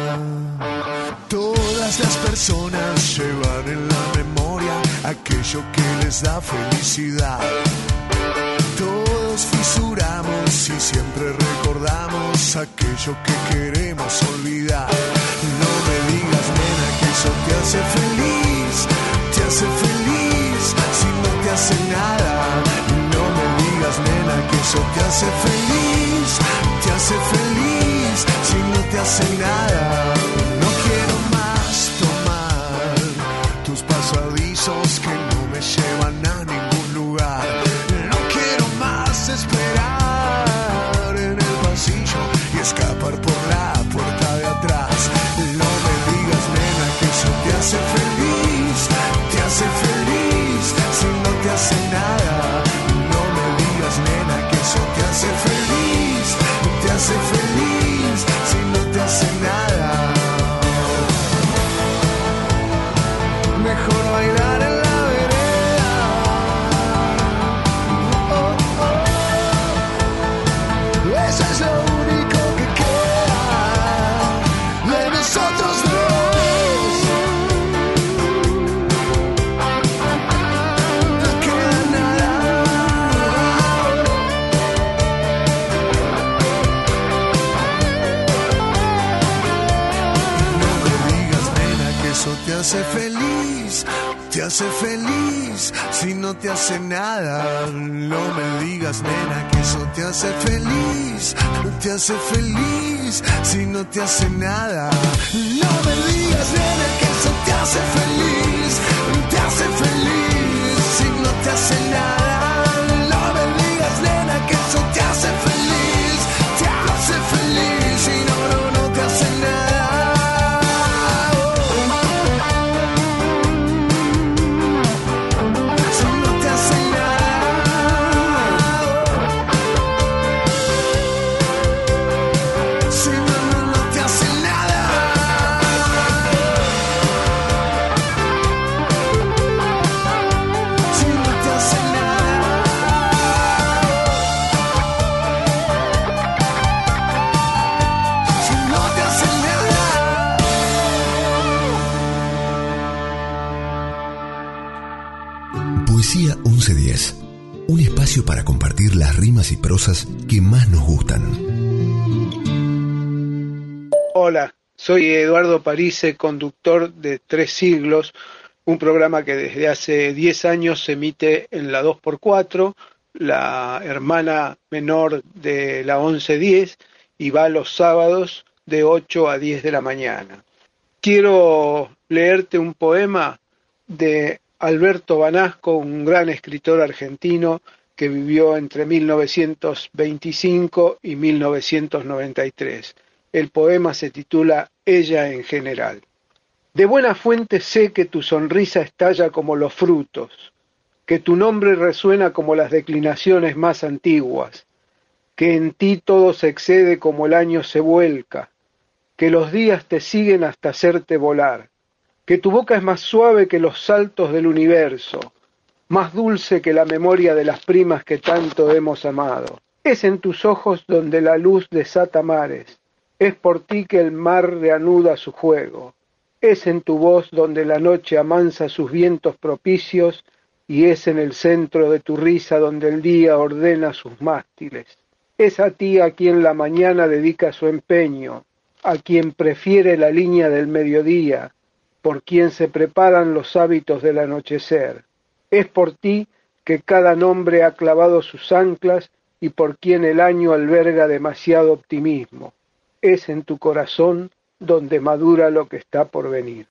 Todas las personas llevan en la memoria aquello que les da felicidad. Todos fisuramos y siempre recordamos aquello que queremos olvidar. No me digas, nena, que eso te hace feliz. Te hace feliz si no te hace nada. Eso te hace feliz. Te hace feliz si no te hace nada. Hace feliz si no te hace nada. No me digas, nena, que eso te hace feliz, te hace feliz si no te hace nada. No me digas, nena, que eso te hace feliz, te hace feliz si no te hace nada. Rimas y prosas que más nos gustan. Hola, soy Eduardo Parise, conductor de Tres Siglos, un programa que desde hace 10 años se emite en la 2x4, la hermana menor de la 1110, y va los sábados de 8 a 10 de la mañana. Quiero leerte un poema de Alberto Banasco, un gran escritor argentino que vivió entre 1925 y 1993. El poema se titula Ella en general. De buena fuente sé que tu sonrisa estalla como los frutos, que tu nombre resuena como las declinaciones más antiguas, que en ti todo se excede como el año se vuelca, que los días te siguen hasta hacerte volar, que tu boca es más suave que los saltos del universo, más dulce que la memoria de las primas que tanto hemos amado. Es en tus ojos donde la luz desata mares, es por ti que el mar reanuda su juego, es en tu voz donde la noche amansa sus vientos propicios y es en el centro de tu risa donde el día ordena sus mástiles. Es a ti a quien la mañana dedica su empeño, a quien prefiere la línea del mediodía, por quien se preparan los hábitos del anochecer. Es por ti que cada nombre ha clavado sus anclas y por quien el año alberga demasiado optimismo. Es en tu corazón donde madura lo que está por venir.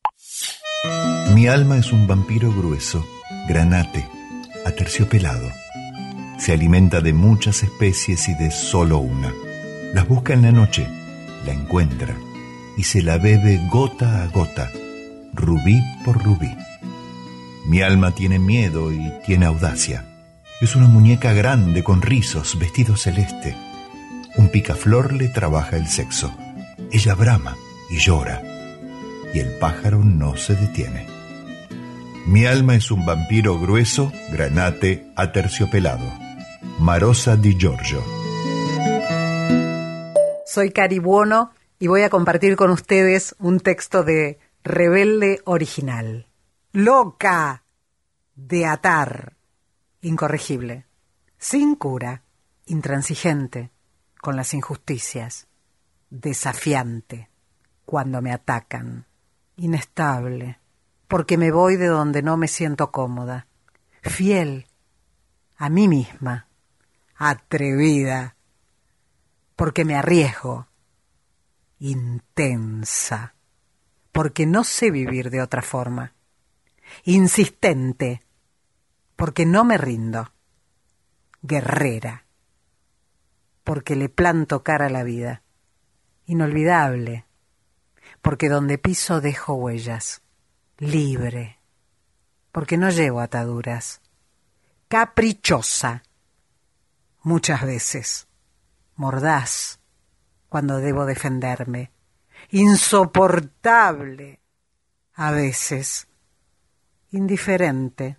Mi alma es un vampiro grueso, granate, aterciopelado. Se alimenta de muchas especies y de solo una. Las busca en la noche, la encuentra y se la bebe gota a gota, rubí por rubí. Mi alma tiene miedo y tiene audacia. Es una muñeca grande con rizos, vestido celeste. Un picaflor le trabaja el sexo. Ella brama y llora, y el pájaro no se detiene. Mi alma es un vampiro grueso, granate, aterciopelado. Marosa di Giorgio. Soy Cari Buono y voy a compartir con ustedes un texto de Rebelde Original. Loca de atar, incorregible, sin cura, intransigente con las injusticias, desafiante cuando me atacan, inestable, porque me voy de donde no me siento cómoda, fiel a mí misma, atrevida, porque me arriesgo, intensa, porque no sé vivir de otra forma, insistente, porque no me rindo, guerrera, porque le planto cara a la vida, inolvidable, porque donde piso dejo huellas, libre, porque no llevo ataduras, caprichosa, muchas veces, mordaz, cuando debo defenderme, insoportable, a veces, indiferente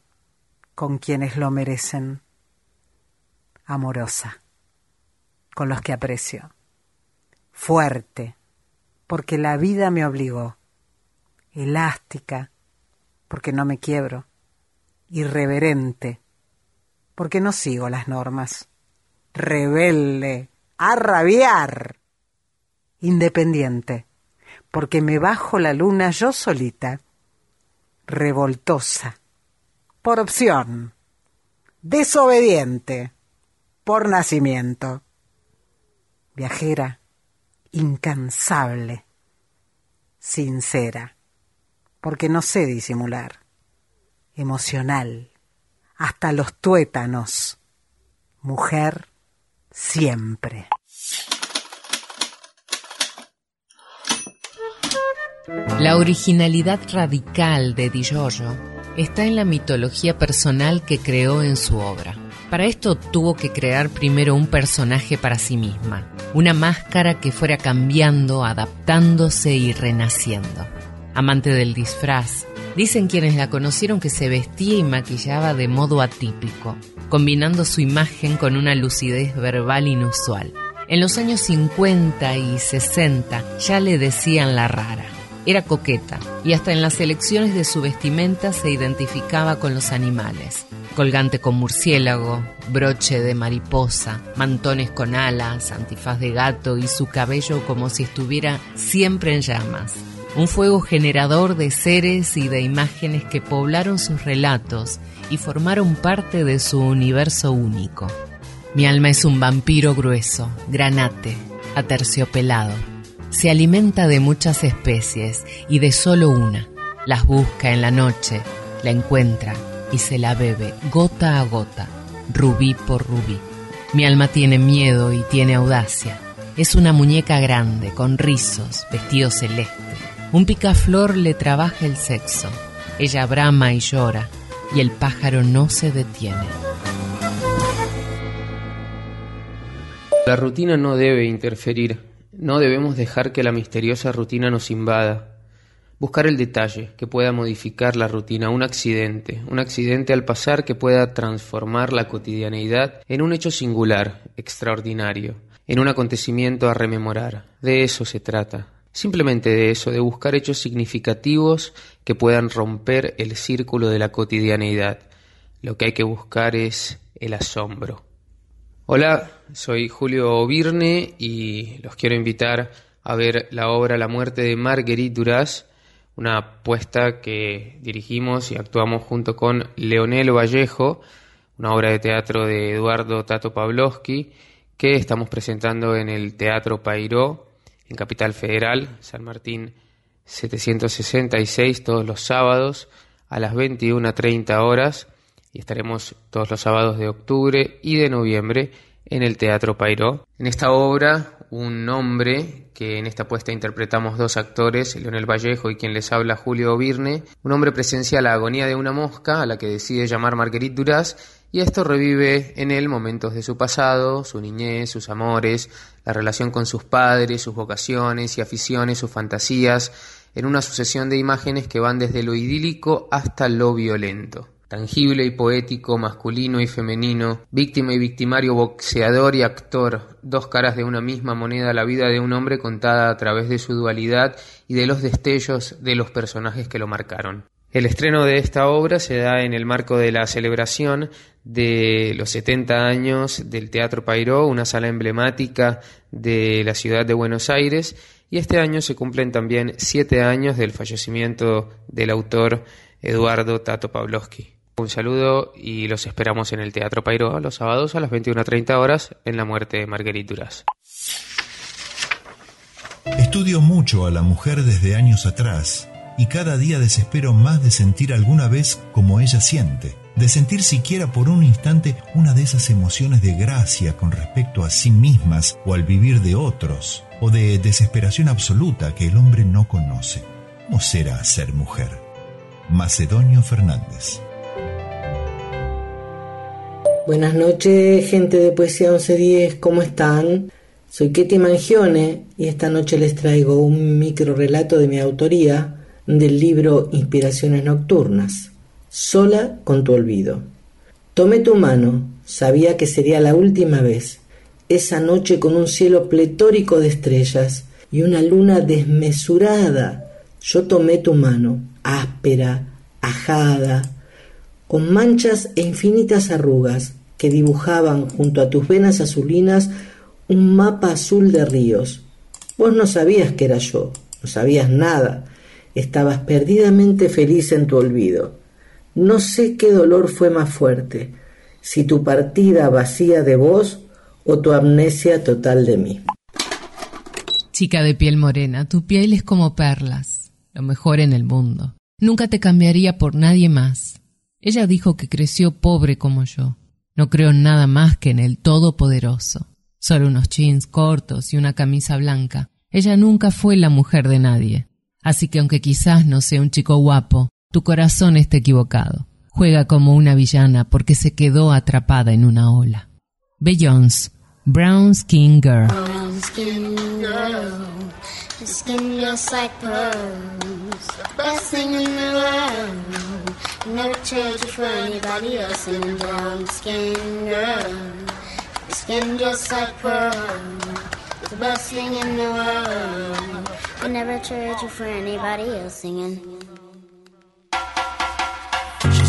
con quienes lo merecen, amorosa, con los que aprecio, fuerte, porque la vida me obligó, elástica, porque no me quiebro, irreverente, porque no sigo las normas, rebelde, a rabiar, independiente, porque me bajo la luna yo solita, revoltosa, por opción, desobediente, por nacimiento, viajera, incansable, sincera, porque no sé disimular, emocional, hasta los tuétanos, mujer siempre. La originalidad radical de Di Giorgio está en la mitología personal que creó en su obra. Para esto tuvo que crear primero un personaje para sí misma, una máscara que fuera cambiando, adaptándose y renaciendo. Amante del disfraz, dicen quienes la conocieron que se vestía y maquillaba de modo atípico, combinando su imagen con una lucidez verbal inusual. En los años 50 y 60 ya le decían la rara. Era coqueta y hasta en las elecciones de su vestimenta se identificaba con los animales colgante con murciélago, broche de mariposa, mantones con alas, antifaz de gato y su cabello como si estuviera siempre en llamas. Un fuego generador de seres y de imágenes que poblaron sus relatos y formaron parte de su universo único. Mi alma es un vampiro grueso, granate, aterciopelado. Se alimenta de muchas especies y de solo una. Las busca en la noche, la encuentra y se la bebe gota a gota, rubí por rubí. Mi alma tiene miedo y tiene audacia. Es una muñeca grande, con rizos, vestido celeste. Un picaflor le trabaja el sexo. Ella brama y llora, y el pájaro no se detiene. La rutina no debe interferir. No debemos dejar que la misteriosa rutina nos invada. Buscar el detalle que pueda modificar la rutina, un accidente, un accidente al pasar que pueda transformar la cotidianeidad en un hecho singular, extraordinario, en un acontecimiento a rememorar. De eso se trata. Simplemente de eso, de buscar hechos significativos que puedan romper el círculo de la cotidianeidad. Lo que hay que buscar es el asombro. Hola, soy Julio Virne y los quiero invitar a ver la obra La muerte de Marguerite Duras una apuesta que dirigimos y actuamos junto con Leonel Vallejo, una obra de teatro de Eduardo Tato Pavlovsky, que estamos presentando en el Teatro Pairó, en Capital Federal, San Martín 766, todos los sábados a las 21.30 horas, y estaremos todos los sábados de octubre y de noviembre en el Teatro Pairó. En esta obra, un hombre que en esta puesta interpretamos dos actores, Leonel Vallejo y quien les habla Julio Virne, un hombre presencia la agonía de una mosca a la que decide llamar Marguerite Duras y esto revive en él momentos de su pasado, su niñez, sus amores, la relación con sus padres, sus vocaciones y aficiones, sus fantasías, en una sucesión de imágenes que van desde lo idílico hasta lo violento tangible y poético, masculino y femenino, víctima y victimario, boxeador y actor, dos caras de una misma moneda, la vida de un hombre contada a través de su dualidad y de los destellos de los personajes que lo marcaron. El estreno de esta obra se da en el marco de la celebración de los 70 años del Teatro Pairó, una sala emblemática de la ciudad de Buenos Aires, y este año se cumplen también siete años del fallecimiento del autor Eduardo Tato Pavlovsky. Un saludo y los esperamos en el Teatro Pairo los sábados a las 21.30 horas en la muerte de Marguerite Duras. Estudio mucho a la mujer desde años atrás y cada día desespero más de sentir alguna vez como ella siente, de sentir siquiera por un instante una de esas emociones de gracia con respecto a sí mismas o al vivir de otros, o de desesperación absoluta que el hombre no conoce. ¿Cómo será ser mujer? Macedonio Fernández. Buenas noches, gente de Poesía 1110, ¿cómo están? Soy Ketty Mangione y esta noche les traigo un micro relato de mi autoría del libro Inspiraciones Nocturnas, Sola con tu olvido. Tomé tu mano, sabía que sería la última vez, esa noche con un cielo pletórico de estrellas y una luna desmesurada. Yo tomé tu mano, áspera, ajada, con manchas e infinitas arrugas que dibujaban junto a tus venas azulinas un mapa azul de ríos. Vos no sabías que era yo, no sabías nada, estabas perdidamente feliz en tu olvido. No sé qué dolor fue más fuerte, si tu partida vacía de vos o tu amnesia total de mí. Chica de piel morena, tu piel es como perlas, lo mejor en el mundo. Nunca te cambiaría por nadie más. Ella dijo que creció pobre como yo. No creo en nada más que en el Todopoderoso. Solo unos jeans cortos y una camisa blanca. Ella nunca fue la mujer de nadie. Así que aunque quizás no sea un chico guapo, tu corazón está equivocado. Juega como una villana porque se quedó atrapada en una ola. Beyoncé, Brown Skin Girl. Brown skin girl, skin just like pearls. Best thing in the world. Never trade you for anybody else. And brown skin girl, your skin just like pearls. The best thing in the world. I never trade you for anybody else. Singing.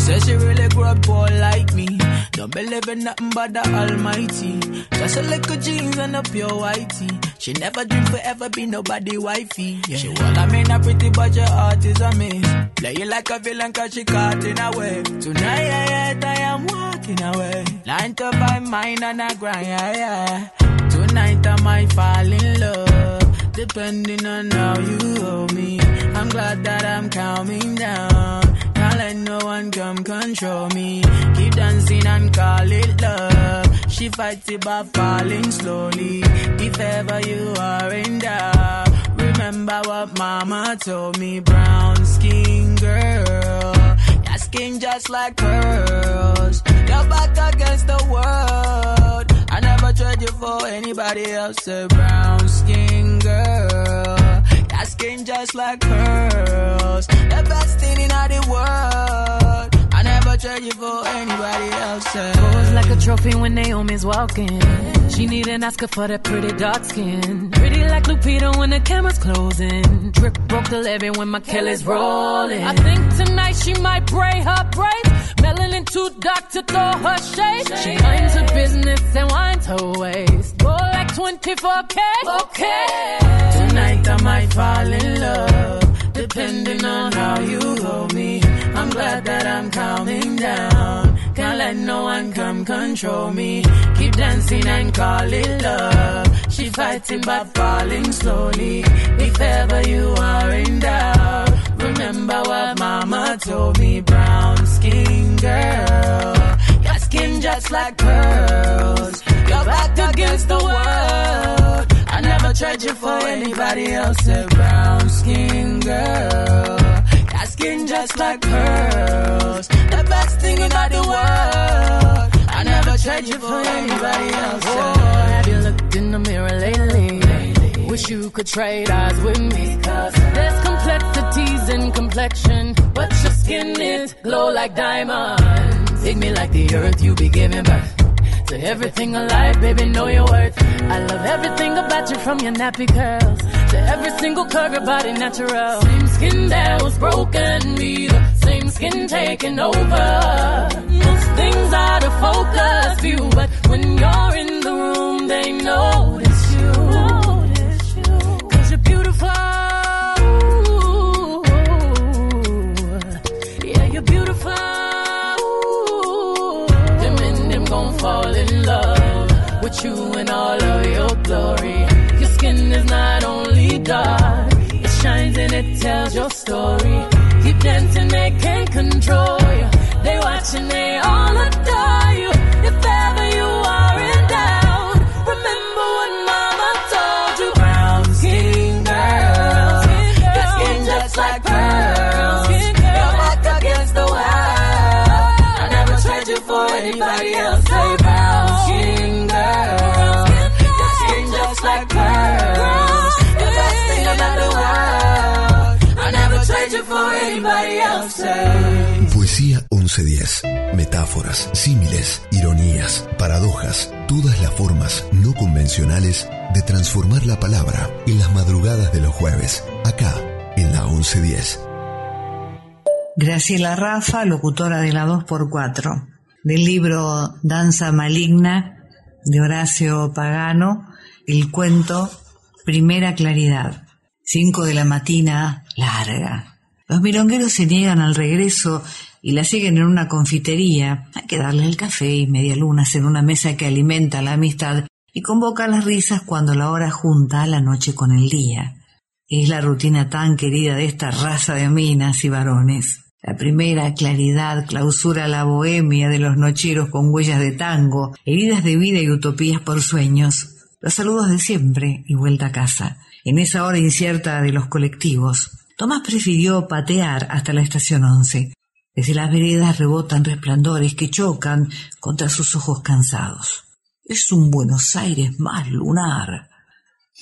She says she really grew up poor like me. Don't believe in nothing but the Almighty. Just a little jeans and a pure whitey. She never dream forever be nobody wifey. Yeah. She wanna mean a pretty but your heart is a miss. Play you like a villain cause she caught in a way. Tonight yeah, yeah, I am walking away. Nine to five mine and I grind, yeah, yeah. Tonight I might fall in love. Depending on how you hold me. I'm glad that I'm calming down. Can't let no one come control me. Keep dancing and call it love. She fights it by falling slowly. If ever you are in doubt, remember what mama told me. Brown skin girl, your skin just like pearls. Your back against the world. I never trade you for anybody else. A brown skin girl. Your skin just like pearls. The best thing in all the world. I never trade you for anybody. Pose like a trophy when Naomi's walking. She need an Oscar for that pretty dark skin. Pretty like Lupita when the camera's closing. Drip broke the levy when my Kelly's rolling. I think tonight she might braid her braids. Melanin too dark to throw her shade. She minds her business and winds her waist. Go like 24K. Okay. Tonight I might fall in love. depending on how you hold me. I'm glad that I'm calming down. Let no one come control me. Keep dancing and call it love. She fighting but falling slowly. If ever you are in doubt, remember what mama told me. Brown skin girl, your skin just like pearls. You're back against the world. I never tried you for anybody else. A brown skin girl. Skin just like pearls. The best thing about the world. I never tried you for anybody else. Oh, have you looked in the mirror lately? Wish you could trade eyes with me. Cause there's complexities in complexion. But your skin is glow like diamonds. Dig me like the earth you be giving birth. To everything alive, baby, know your worth. I love everything about you from your nappy curls to every single curve, your body natural. Same skin that was broken, be the same skin taking over. Most things out of focus view, but when you're in the room, they notice with you in all of your glory. Your skin is not only dark, it shines and it tells your story. Keep dancing, they can't control you. They watching, they all adore you. Poesía 1110. Metáforas, símiles, ironías, paradojas, todas las formas no convencionales de transformar la palabra en las madrugadas de los jueves, acá en la 1110. Graciela Rafa, locutora de la 2x4, del libro Danza Maligna de Horacio Pagano, el cuento Primera Claridad. 5 de la matina, larga. Los milongueros se niegan al regreso y la siguen en una confitería. Hay que darle el café y media lunas en una mesa que alimenta la amistad y convoca las risas cuando la hora junta la noche con el día. Es la rutina tan querida de esta raza de minas y varones. La primera claridad clausura la bohemia de los nocheros con huellas de tango, heridas de vida y utopías por sueños. Los saludos de siempre y vuelta a casa. En esa hora incierta de los colectivos, Tomás prefirió patear hasta la estación 11. Desde las veredas rebotan resplandores que chocan contra sus ojos cansados. Es un Buenos Aires más lunar.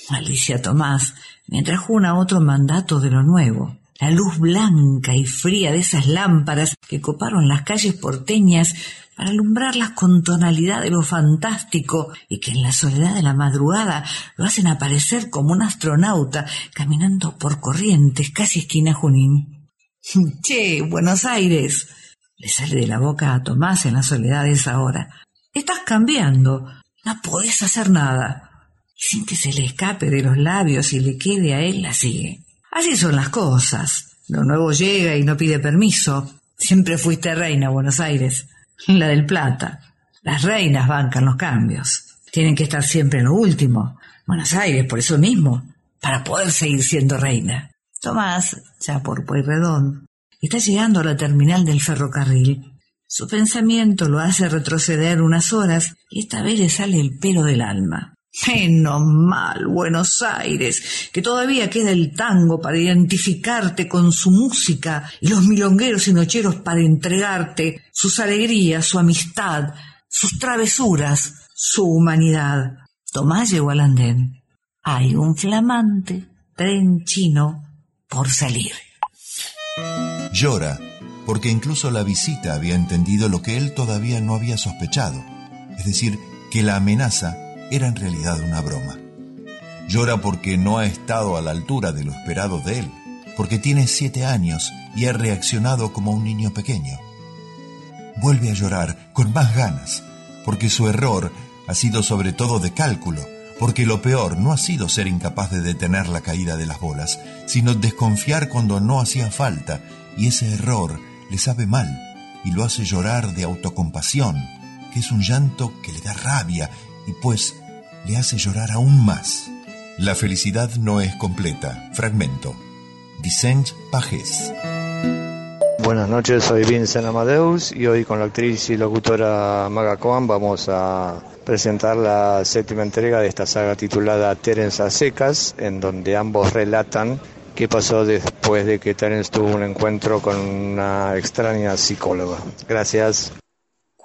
Alicia Tomás, mientras juna otro mandato de lo nuevo. La luz blanca y fría de esas lámparas que coparon las calles porteñas para alumbrarlas con tonalidad de lo fantástico y que en la soledad de la madrugada lo hacen aparecer como un astronauta caminando por corrientes casi esquina Junín. Che, Buenos Aires. Le sale de la boca a Tomás en la soledad de esa hora. Estás cambiando. No podés hacer nada. Y sin que se le escape de los labios y le quede a él, la sigue. Así son las cosas. Lo nuevo llega y no pide permiso. Siempre fuiste reina, Buenos Aires. La del Plata. Las reinas bancan los cambios. Tienen que estar siempre en lo último. Buenos Aires, por eso mismo, para poder seguir siendo reina. Tomás, ya por Pueyrredón, está llegando a la terminal del ferrocarril. Su pensamiento lo hace retroceder unas horas y esta vez le sale el pelo del alma. Menos mal, Buenos Aires, que todavía queda el tango para identificarte con su música y los milongueros y nocheros para entregarte sus alegrías, su amistad, sus travesuras, su humanidad. Tomás llegó al andén. Hay un flamante tren chino por salir. Llora, porque incluso la visita había entendido lo que él todavía no había sospechado, es decir, que la amenaza era en realidad una broma. Llora porque no ha estado a la altura de lo esperado de él, porque tiene siete años y ha reaccionado como un niño pequeño. Vuelve a llorar con más ganas, porque su error ha sido sobre todo de cálculo, porque lo peor no ha sido ser incapaz de detener la caída de las bolas, sino desconfiar cuando no hacía falta, y ese error le sabe mal y lo hace llorar de autocompasión, que es un llanto que le da rabia y pues le hace llorar aún más. La felicidad no es completa. Fragmento. Vicente Pajes. Buenas noches, soy Vincent Amadeus y hoy con la actriz y locutora Maga Cohen vamos a presentar la séptima entrega de esta saga titulada Terence a secas, en donde ambos relatan qué pasó después de que Terence tuvo un encuentro con una extraña psicóloga. Gracias.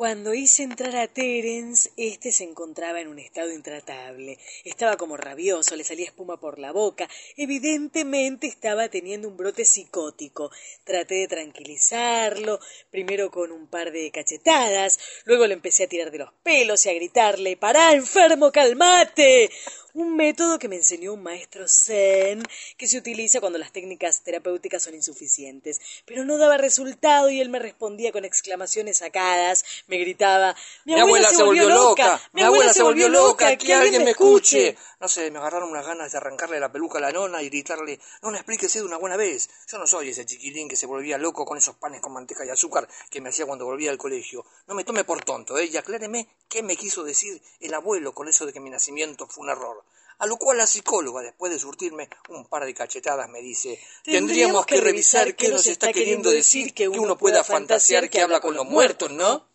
Cuando hice entrar a Terence, este se encontraba en un estado intratable. Estaba como rabioso, le salía espuma por la boca. Evidentemente estaba teniendo un brote psicótico. Traté de tranquilizarlo, primero con un par de cachetadas, luego le empecé a tirar de los pelos y a gritarle ¡Pará, enfermo, calmate! Un método que me enseñó un maestro zen que se utiliza cuando las técnicas terapéuticas son insuficientes. Pero no daba resultado y él me respondía con exclamaciones sacadas, me gritaba, mi abuela, se, volvió loca, mi abuela se volvió loca, que alguien me escuche. No sé, me agarraron unas ganas de arrancarle la peluca a la nona y gritarle, no me explíquese de una buena vez. Yo no soy ese chiquilín que se volvía loco con esos panes con manteca y azúcar que me hacía cuando volvía al colegio. No me tome por tonto, ¿eh? Y acláreme qué me quiso decir el abuelo con eso de que mi nacimiento fue un error. A lo cual la psicóloga, después de surtirme un par de cachetadas, me dice, tendríamos que revisar qué nos está queriendo decir que uno pueda fantasear que habla con los muertos, ¿no?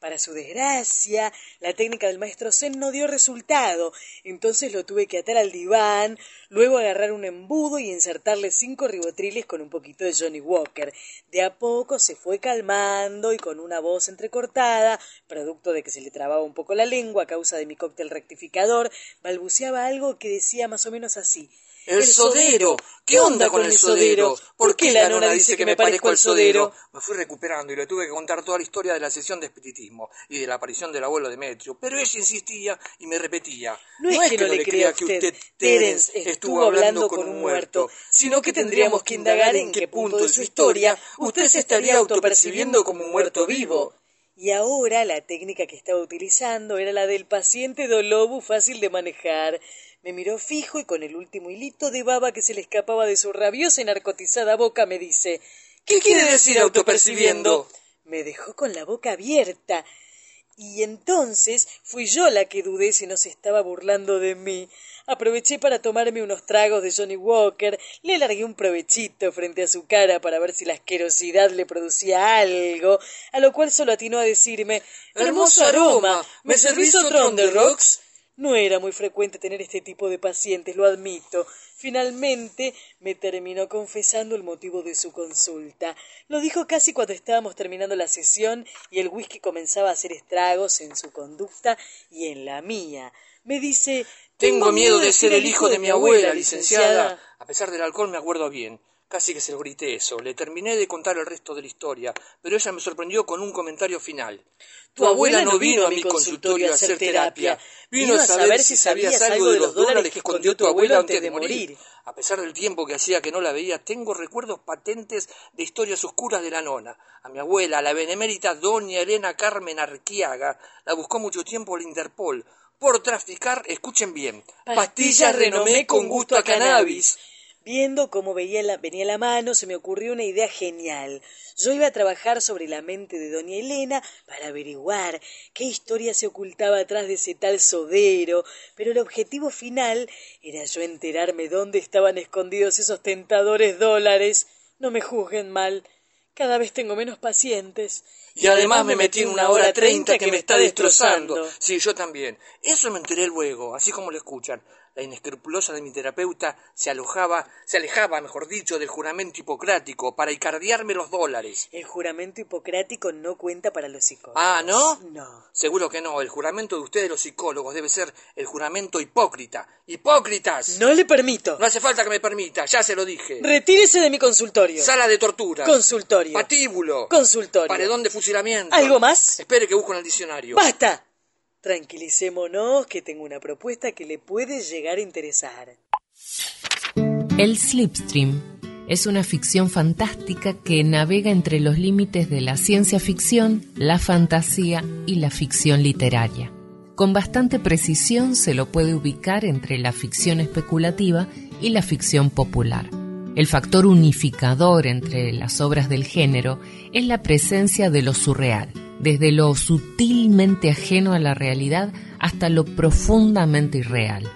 Para su desgracia, la técnica del maestro Zen no dio resultado, entonces lo tuve que atar al diván, luego agarrar un embudo y insertarle cinco ribotriles con un poquito de Johnny Walker. De a poco se fue calmando y con una voz entrecortada, producto de que se le trababa un poco la lengua a causa de mi cóctel rectificador, balbuceaba algo que decía más o menos así. El sodero. ¿Qué onda con el sodero? ¿Por qué la nona dice que me parezco al sodero? Me fui recuperando y le tuve que contar toda la historia de la sesión de espiritismo y de la aparición del abuelo Demetrio, pero ella insistía y me repetía. No, es, que, no le crea que usted, Terence, estuvo hablando con un muerto, sino que tendríamos que indagar en qué punto de su historia usted se estaría autopercibiendo como un muerto vivo. Y ahora la técnica que estaba utilizando era la del paciente dolobu fácil de manejar. Me miró fijo y con el último hilito de baba que se le escapaba de su rabiosa y narcotizada boca me dice ¿Qué quiere decir autopercibiendo? Me dejó con la boca abierta. Y entonces fui yo la que dudé si no se estaba burlando de mí. Aproveché para tomarme unos tragos de Johnny Walker, le largué un provechito frente a su cara para ver si la asquerosidad le producía algo, a lo cual solo atinó a decirme Hermoso aroma. ¿Me servís otro on the rocks? No era muy frecuente tener este tipo de pacientes, lo admito. Finalmente me terminó confesando el motivo de su consulta. Lo dijo casi cuando estábamos terminando la sesión y el whisky comenzaba a hacer estragos en su conducta y en la mía. Me dice Tengo miedo de ser el hijo de mi abuela, licenciada. A pesar del alcohol me acuerdo bien. Casi que se lo grité eso. Le terminé de contar el resto de la historia, pero ella me sorprendió con un comentario final. Tu abuela no vino a mi consultorio a hacer terapia. Vino a saber si sabías algo de los dólares que escondió tu abuela antes de morir. A pesar del tiempo que hacía que no la veía, tengo recuerdos patentes de historias oscuras de la nona. A mi abuela, la benemérita doña Elena Carmen Arquiaga, la buscó mucho tiempo el Interpol por traficar, escuchen bien, pastillas renomé con gusto a cannabis. Viendo cómo veía la, venía la mano, se me ocurrió una idea genial. Yo iba a trabajar sobre la mente de doña Elena para averiguar qué historia se ocultaba atrás de ese tal sodero, pero el objetivo final era yo enterarme dónde estaban escondidos esos tentadores dólares. No me juzguen mal. Cada vez tengo menos pacientes. Y además me metí en una hora treinta que me está destrozando. Sí, yo también. Eso me enteré luego, así como lo escuchan la inescrupulosa de mi terapeuta se alojaba, se alejaba, mejor dicho, del juramento hipocrático para icardiarme los dólares. El juramento hipocrático no cuenta para los psicólogos. Ah, ¿no? No. Seguro que no. El juramento de ustedes, los psicólogos, debe ser el juramento hipócrita. ¡Hipócritas! No le permito. No hace falta que me permita, ya se lo dije. Retírese de mi consultorio. Sala de tortura. Consultorio. Patíbulo. Consultorio. Paredón de fusilamiento. ¿Algo más? Espere que busco en el diccionario. ¡Basta! Tranquilicémonos que tengo una propuesta que le puede llegar a interesar. El Slipstream es una ficción fantástica que navega entre los límites de la ciencia ficción, la fantasía y la ficción literaria. Con bastante precisión se lo puede ubicar entre la ficción especulativa y la ficción popular. El factor unificador entre las obras del género es la presencia de lo surreal, desde lo sutilmente ajeno a la realidad hasta lo profundamente irreal.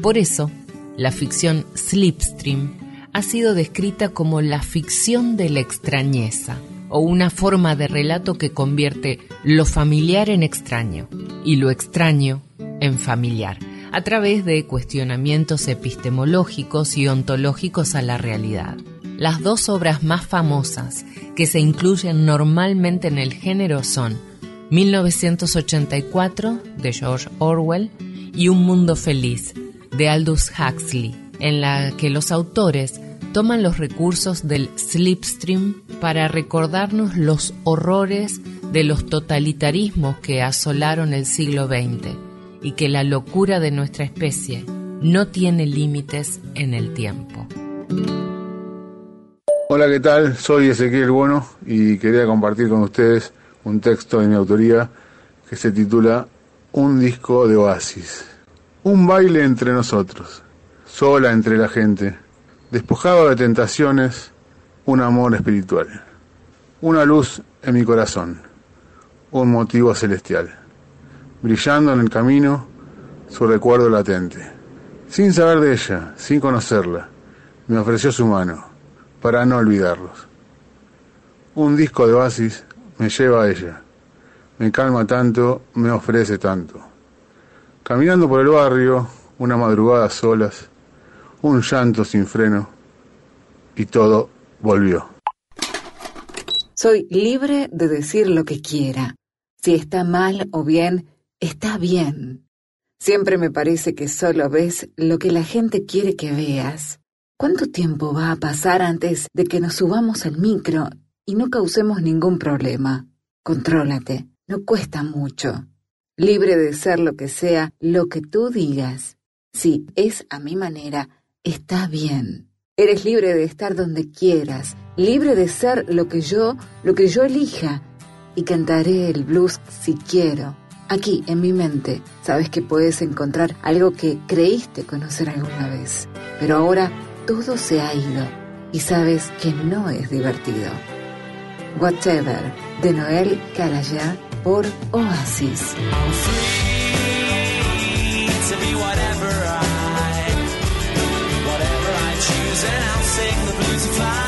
Por eso, la ficción Slipstream ha sido descrita como la ficción de la extrañeza, o una forma de relato que convierte lo familiar en extraño y lo extraño en familiar a través de cuestionamientos epistemológicos y ontológicos a la realidad. Las dos obras más famosas que se incluyen normalmente en el género son 1984 de George Orwell y Un Mundo Feliz de Aldous Huxley, en la que los autores toman los recursos del slipstream para recordarnos los horrores de los totalitarismos que asolaron el siglo XX y que la locura de nuestra especie no tiene límites en el tiempo. Hola, ¿qué tal? Soy Ezequiel Bueno y quería compartir con ustedes un texto de mi autoría que se titula Un disco de oasis. Un baile entre nosotros, sola entre la gente, despojado de tentaciones, un amor espiritual, una luz en mi corazón, un motivo celestial brillando en el camino su recuerdo latente. Sin saber de ella, sin conocerla, me ofreció su mano, para no olvidarlos. Un disco de oasis me lleva a ella, me calma tanto, me ofrece tanto. Caminando por el barrio, una madrugada solas, un llanto sin freno, y todo volvió. Soy libre de decir lo que quiera. Si está mal o bien, Está bien. Siempre me parece que solo ves lo que la gente quiere que veas. ¿Cuánto tiempo va a pasar antes de que nos subamos al micro y no causemos ningún problema? Contrólate, no cuesta mucho. Libre de ser lo que sea, lo que tú digas. Si es a mi manera, está bien. Eres libre de estar donde quieras, libre de ser lo que yo, lo que yo elija, y cantaré el blues si quiero Aquí, en mi mente, sabes que puedes encontrar algo que creíste conocer alguna vez, pero ahora todo se ha ido y sabes que no es divertido. Whatever, de Noel Calaya por Oasis. Gonna be before we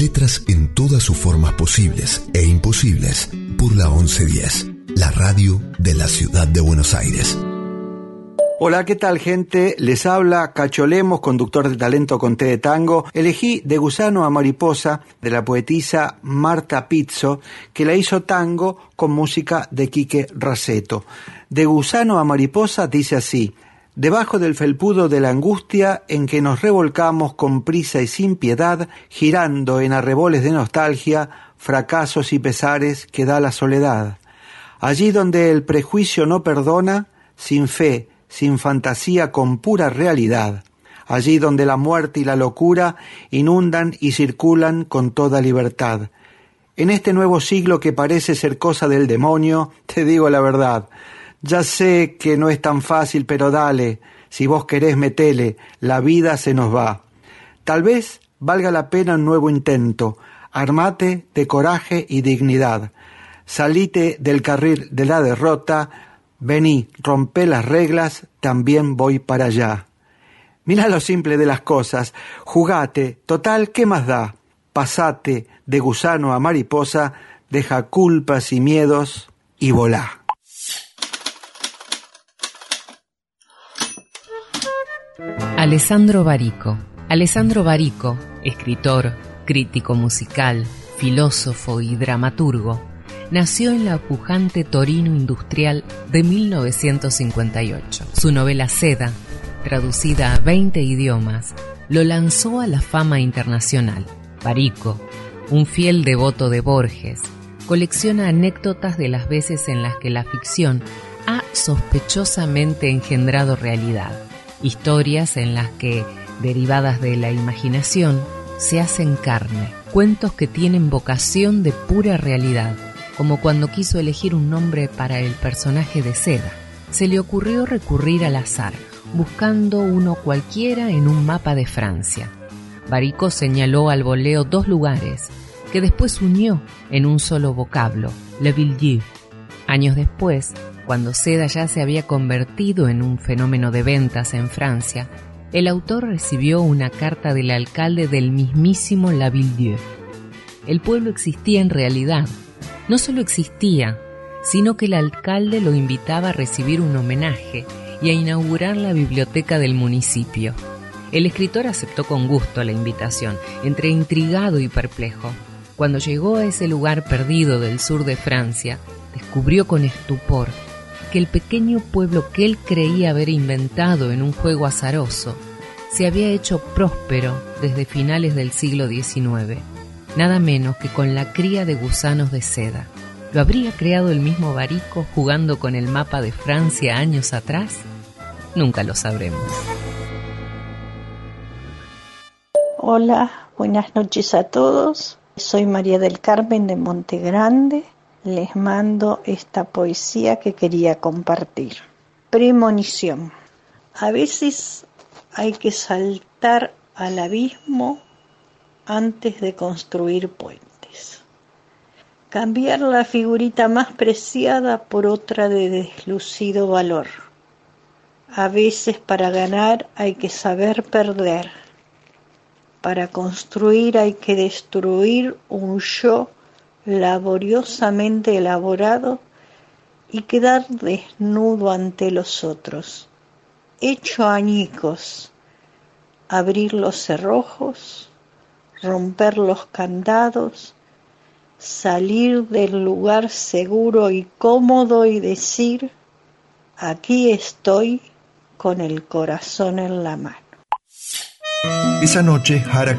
Letras en todas sus formas posibles e imposibles por la 1110. La radio de la ciudad de Buenos Aires. Hola, ¿qué tal gente? Les habla Cacholemos, conductor de talento con té de tango. Elegí De gusano a mariposa de la poetisa Marta Pizzo, que la hizo tango con música de Quique Raceto. De gusano a mariposa dice así. Debajo del felpudo de la angustia en que nos revolcamos con prisa y sin piedad, girando en arreboles de nostalgia, fracasos y pesares que da la soledad. Allí donde el prejuicio no perdona, sin fe, sin fantasía, con pura realidad. Allí donde la muerte y la locura inundan y circulan con toda libertad. En este nuevo siglo que parece ser cosa del demonio, te digo la verdad. Ya sé que no es tan fácil, pero dale, si vos querés metele, la vida se nos va. Tal vez valga la pena un nuevo intento, armate de coraje y dignidad. Salite del carril de la derrota, vení, rompe las reglas, también voy para allá. Mira lo simple de las cosas, jugate, total, ¿qué más da? Pasate de gusano a mariposa, deja culpas y miedos y volá. Alessandro Barico. Alessandro Barico, escritor, crítico musical, filósofo y dramaturgo, nació en la pujante Torino industrial de 1958. Su novela Seda, traducida a 20 idiomas, lo lanzó a la fama internacional. Barico, un fiel devoto de Borges, colecciona anécdotas de las veces en las que la ficción ha sospechosamente engendrado realidad historias en las que derivadas de la imaginación, se hacen carne, cuentos que tienen vocación de pura realidad, como cuando quiso elegir un nombre para el personaje de Seda. Se le ocurrió recurrir al azar, buscando uno cualquiera en un mapa de Francia. Barico señaló al voleo dos lugares, que después unió en un solo vocablo, Le Villedieu. Años después, cuando Seda ya se había convertido en un fenómeno de ventas en Francia, el autor recibió una carta del alcalde del mismísimo La Villedieu. El pueblo existía en realidad. No solo existía, sino que el alcalde lo invitaba a recibir un homenaje y a inaugurar la biblioteca del municipio. El escritor aceptó con gusto la invitación, entre intrigado y perplejo. Cuando llegó a ese lugar perdido del sur de Francia, descubrió con estupor que el pequeño pueblo que él creía haber inventado en un juego azaroso se había hecho próspero desde finales del siglo XIX, nada menos que con la cría de gusanos de seda. ¿Lo habría creado el mismo Barico jugando con el mapa de Francia años atrás? Nunca lo sabremos. Hola, buenas noches a todos. Soy María del Carmen de Monte Grande les mando esta poesía que quería compartir. Premonición. A veces hay que saltar al abismo antes de construir puentes. Cambiar la figurita más preciada por otra de deslucido valor. A veces para ganar hay que saber perder. Para construir hay que destruir un yo laboriosamente elaborado y quedar desnudo ante los otros, hecho añicos, abrir los cerrojos, romper los candados, salir del lugar seguro y cómodo y decir, aquí estoy con el corazón en la mano. Esa noche, Hara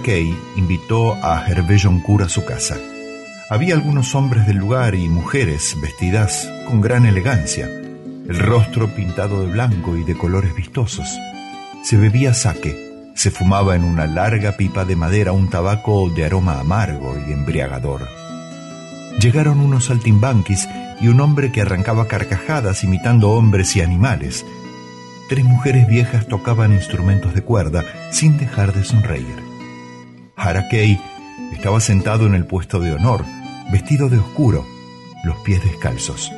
invitó a Hervé Joncourt a su casa. Había algunos hombres del lugar y mujeres vestidas con gran elegancia, el rostro pintado de blanco y de colores vistosos. Se bebía saque, se fumaba en una larga pipa de madera un tabaco de aroma amargo y embriagador. Llegaron unos saltimbanquis y un hombre que arrancaba carcajadas imitando hombres y animales. Tres mujeres viejas tocaban instrumentos de cuerda sin dejar de sonreír. Harakei estaba sentado en el puesto de honor, vestido de oscuro, los pies descalzos.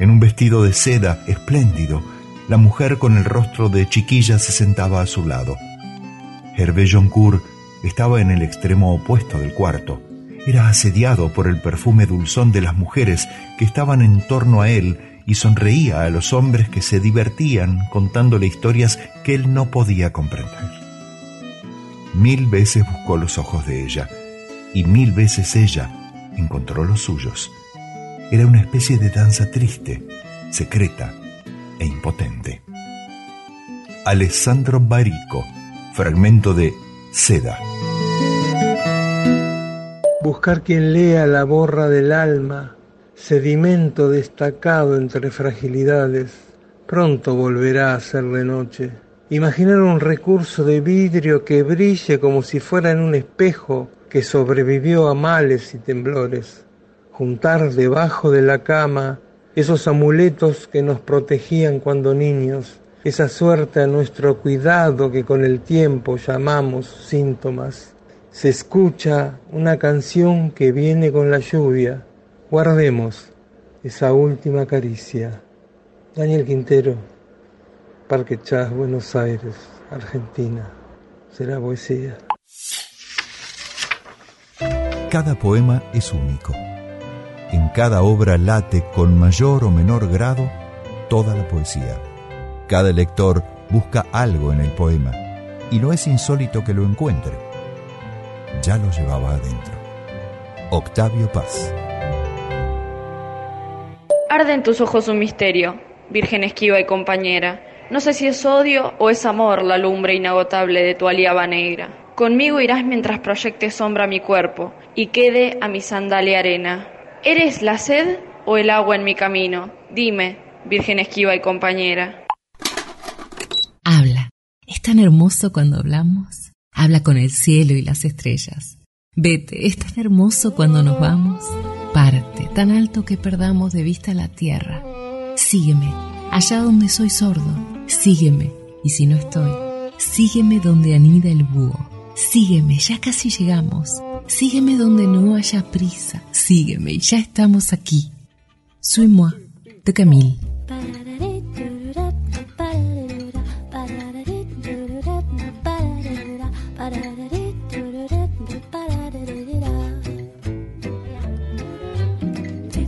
En un vestido de seda espléndido, la mujer con el rostro de chiquilla se sentaba a su lado. Hervé Joncourt estaba en el extremo opuesto del cuarto. Era asediado por el perfume dulzón de las mujeres que estaban en torno a él y sonreía a los hombres que se divertían contándole historias que él no podía comprender. Mil veces buscó los ojos de ella y mil veces ella encontró los suyos. Era una especie de danza triste, secreta e impotente. Alessandro Barico, fragmento de Seda. Buscar quien lea la borra del alma, sedimento destacado entre fragilidades, pronto volverá a ser de noche. Imaginar un recurso de vidrio que brille como si fuera en un espejo que sobrevivió a males y temblores, juntar debajo de la cama esos amuletos que nos protegían cuando niños, esa suerte a nuestro cuidado que con el tiempo llamamos síntomas. Se escucha una canción que viene con la lluvia. Guardemos esa última caricia. Daniel Quintero, Parque Chas, Buenos Aires, Argentina. Será poesía. Cada poema es único. En cada obra late con mayor o menor grado toda la poesía. Cada lector busca algo en el poema y no es insólito que lo encuentre. Ya lo llevaba adentro. Octavio Paz. Arde en tus ojos un misterio, virgen esquiva y compañera. No sé si es odio o es amor la lumbre inagotable de tu aliaba negra. Conmigo irás mientras proyecte sombra mi cuerpo y quede a mi sandalia arena. ¿Eres la sed o el agua en mi camino? Dime, virgen esquiva y compañera. Habla, Es tan hermoso cuando hablamos. Habla con el cielo y las estrellas. Vete, es tan hermoso cuando nos vamos. Parte, tan alto que perdamos de vista la tierra. Sígueme, allá donde soy sordo. Sígueme, y si no estoy, sígueme donde anida el búho. Sígueme, ya casi llegamos. Sígueme donde no haya prisa. Sígueme ya estamos aquí. Suis-moi, de Camille.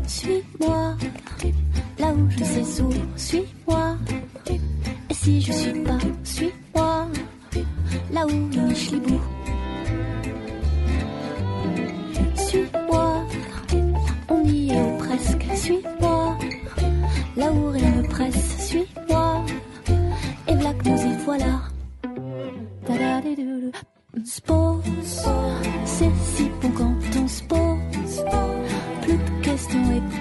Suis-moi, là où je sais où, suis-moi. Et si je suis pas, là où le. Suis-moi, on y est presque, suis-moi. Là où rien ne presse, suis-moi. Et voilà que nous y voilà. Se pose, c'est si bon quand on se. Plus de questions et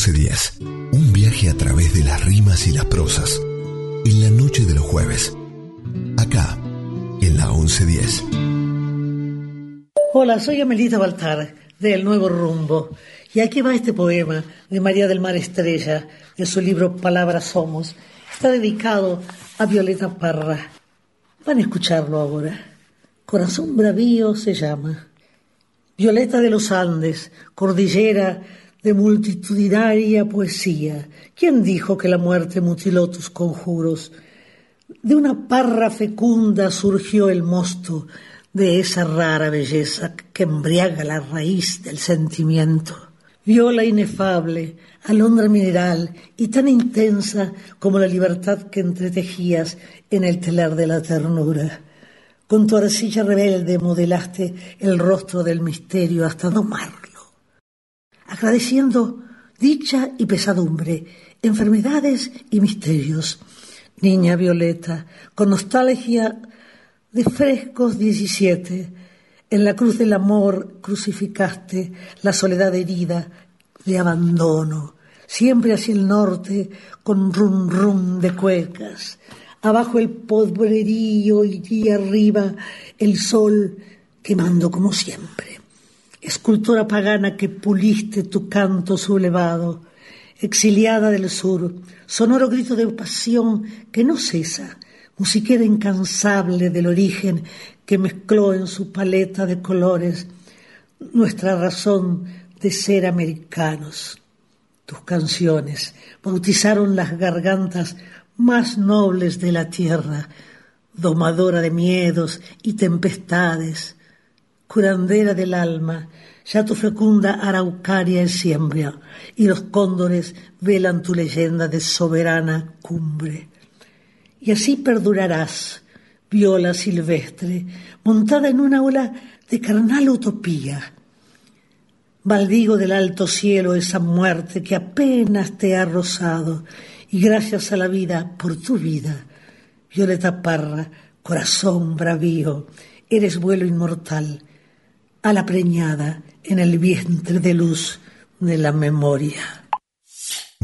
11 días. Un viaje a través de las rimas y las prosas. En la noche de los jueves. Acá, en la 1110. Hola, soy Amelita Baltar, de El Nuevo Rumbo. Y aquí va este poema de María del Mar Estrella, de su libro Palabras Somos. Está dedicado a Violeta Parra. Van a escucharlo ahora. Corazón Bravío se llama. Violeta de los Andes, cordillera de multitudinaria poesía. ¿Quién dijo que la muerte mutiló tus conjuros? De una parra fecunda surgió el mosto de esa rara belleza que embriaga la raíz del sentimiento. Viola inefable, alondra mineral y tan intensa como la libertad que entretejías en el telar de la ternura. Con tu arcilla rebelde modelaste el rostro del misterio hasta domarlo, agradeciendo dicha y pesadumbre, enfermedades y misterios. Niña Violeta, con nostalgia de frescos 17, en la cruz del amor crucificaste la soledad herida de abandono, siempre hacia el norte con rum rum de cuecas, Abajo el podrerío y arriba el sol quemando como siempre. Escultora pagana que puliste tu canto sublevado, exiliada del sur, sonoro grito de pasión que no cesa, musiquera incansable del origen que mezcló en su paleta de colores nuestra razón de ser americanos. Tus canciones bautizaron las gargantas más nobles de la tierra, domadora de miedos y tempestades, curandera del alma, ya tu fecunda araucaria es siembra, y los cóndores velan tu leyenda de soberana cumbre. Y así perdurarás, viola silvestre, montada en una ola de carnal utopía. Maldigo del alto cielo esa muerte que apenas te ha rozado, y gracias a la vida por tu vida, Violeta Parra, corazón bravío, eres vuelo inmortal, a la preñada en el vientre de luz de la memoria.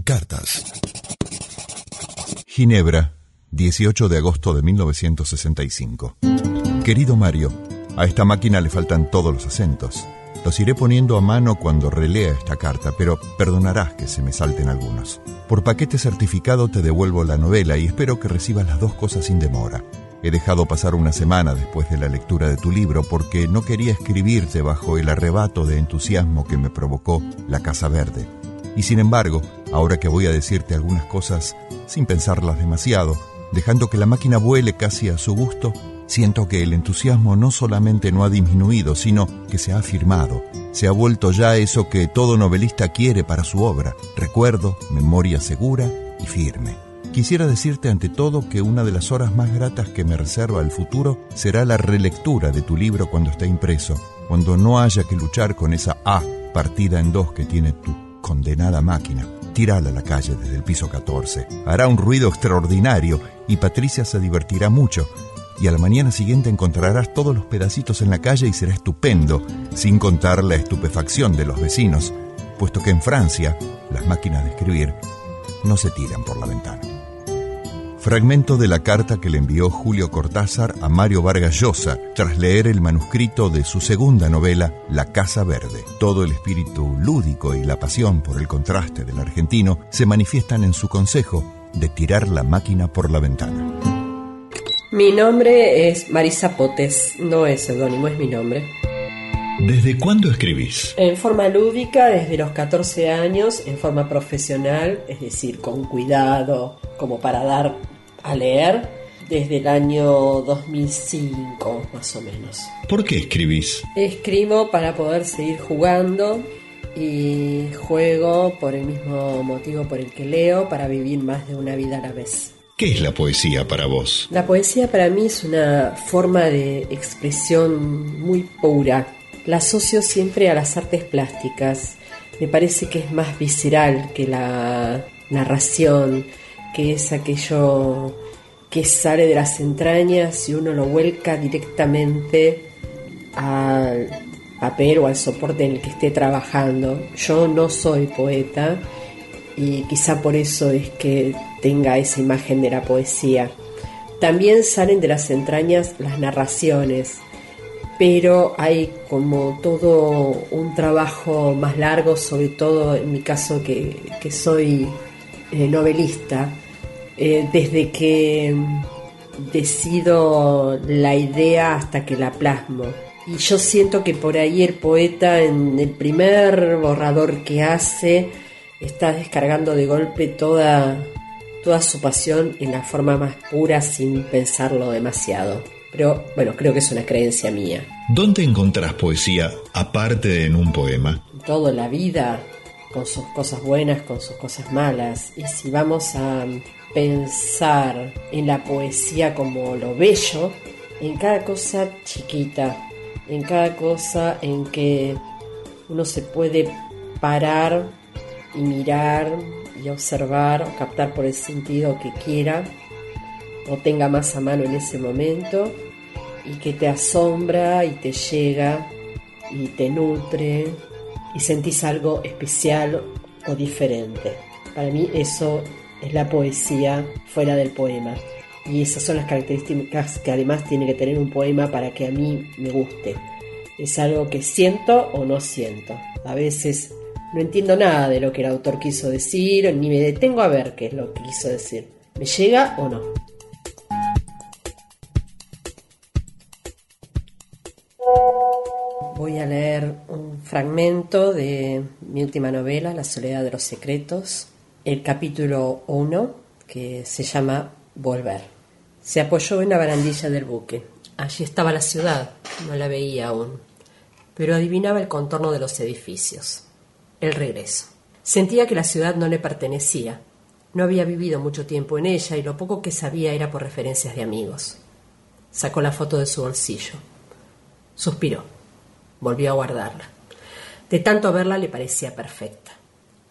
Cartas. Ginebra, 18 de agosto de 1965. Querido Mario, a esta máquina le faltan todos los acentos. Los iré poniendo a mano cuando relea esta carta, pero perdonarás que se me salten algunos. Por paquete certificado te devuelvo la novela y espero que recibas las dos cosas sin demora. He dejado pasar una semana después de la lectura de tu libro porque no quería escribirte bajo el arrebato de entusiasmo que me provocó La Casa Verde. Y sin embargo, ahora que voy a decirte algunas cosas sin pensarlas demasiado, dejando que la máquina vuele casi a su gusto, Siento que el entusiasmo no solamente no ha disminuido, sino que se ha afirmado, se ha vuelto ya eso que todo novelista quiere para su obra, recuerdo, memoria segura y firme. Quisiera decirte ante todo que una de las horas más gratas que me reserva el futuro será la relectura de tu libro cuando esté impreso, cuando no haya que luchar con esa A partida en dos que tiene tu condenada máquina. Tírala a la calle desde el piso 14. Hará un ruido extraordinario y Patricia se divertirá mucho, y a la mañana siguiente encontrarás todos los pedacitos en la calle y será estupendo, sin contar la estupefacción de los vecinos, puesto que en Francia las máquinas de escribir no se tiran por la ventana. Fragmento de la carta que le envió Julio Cortázar a Mario Vargas Llosa tras leer el manuscrito de su segunda novela, La Casa Verde. Todo el espíritu lúdico y la pasión por el contraste del argentino se manifiestan en su consejo de tirar la máquina por la ventana. Mi nombre es Marisa Potes, no es seudónimo, es mi nombre. ¿Desde cuándo escribís? En forma lúdica, desde los 14 años, en forma profesional, es decir, con cuidado, como para dar a leer, desde el año 2005, más o menos. ¿Por qué escribís? Escribo para poder seguir jugando y juego por el mismo motivo por el que leo, para vivir más de una vida a la vez. ¿Qué es la poesía para vos? La poesía para mí es una forma de expresión muy pura. La asocio siempre a las artes plásticas. Me parece que es más visceral que la narración, que es aquello que sale de las entrañas y uno lo vuelca directamente al papel o al soporte en el que esté trabajando. Yo no soy poeta y quizá por eso es que tenga esa imagen de la poesía. También salen de las entrañas las narraciones, pero hay como todo un trabajo más largo, sobre todo en mi caso que, soy eh, novelista, eh, desde que decido la idea hasta que la plasmo. Y yo siento que por ahí el poeta en el primer borrador que hace, está descargando de golpe toda, toda su pasión en la forma más pura sin pensarlo demasiado. Pero bueno, creo que es una creencia mía. ¿Dónde encontrás poesía aparte de en un poema? Toda la vida, con sus cosas buenas, con sus cosas malas. Y si vamos a pensar en la poesía como lo bello, en cada cosa chiquita, en cada cosa en que uno se puede parar y mirar y observar o captar por el sentido que quiera o tenga más a mano en ese momento y que te asombra y te llega y te nutre y sentís algo especial o diferente. Para mí eso es la poesía fuera del poema. Y esas son las características que además tiene que tener un poema para que a mí me guste. Es algo que siento o no siento. A veces no entiendo nada de lo que el autor quiso decir, ni me detengo a ver qué es lo que quiso decir. ¿Me llega o no? Voy a leer un fragmento de mi última novela, La soledad de los secretos, el capítulo 1, que se llama Volver. Se apoyó en la barandilla del buque. Allí estaba la ciudad, no la veía aún, pero adivinaba el contorno de los edificios. El regreso. Sentía que la ciudad no le pertenecía. No había vivido mucho tiempo en ella y lo poco que sabía era por referencias de amigos. Sacó la foto de su bolsillo. Suspiró. Volvió a guardarla. De tanto verla le parecía perfecta.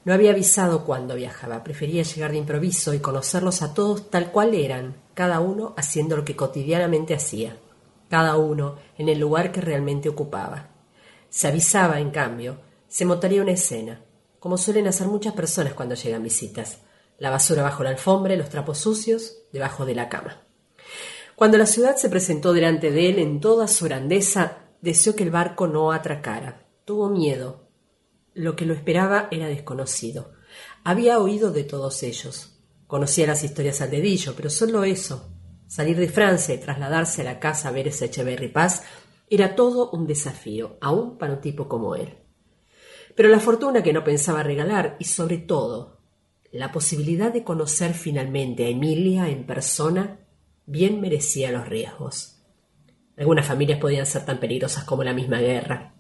No había avisado cuándo viajaba, prefería llegar de improviso y conocerlos a todos tal cual eran, cada uno haciendo lo que cotidianamente hacía, cada uno en el lugar que realmente ocupaba. Se avisaba, en cambio, se montaría una escena, como suelen hacer muchas personas cuando llegan visitas, la basura bajo la alfombra, los trapos sucios debajo de la cama. Cuando la ciudad se presentó delante de él en toda su grandeza, deseó que el barco no atracara. Tuvo miedo. Lo que lo esperaba era desconocido. Había oído de todos ellos. Conocía las historias al dedillo, pero solo eso. Salir de Francia y trasladarse a la casa Vélez Echeverry Paz era todo un desafío, aún para un tipo como él. Pero la fortuna que no pensaba regalar y sobre todo la posibilidad de conocer finalmente a Emilia en persona bien merecía los riesgos. Algunas familias podían ser tan peligrosas como la misma guerra.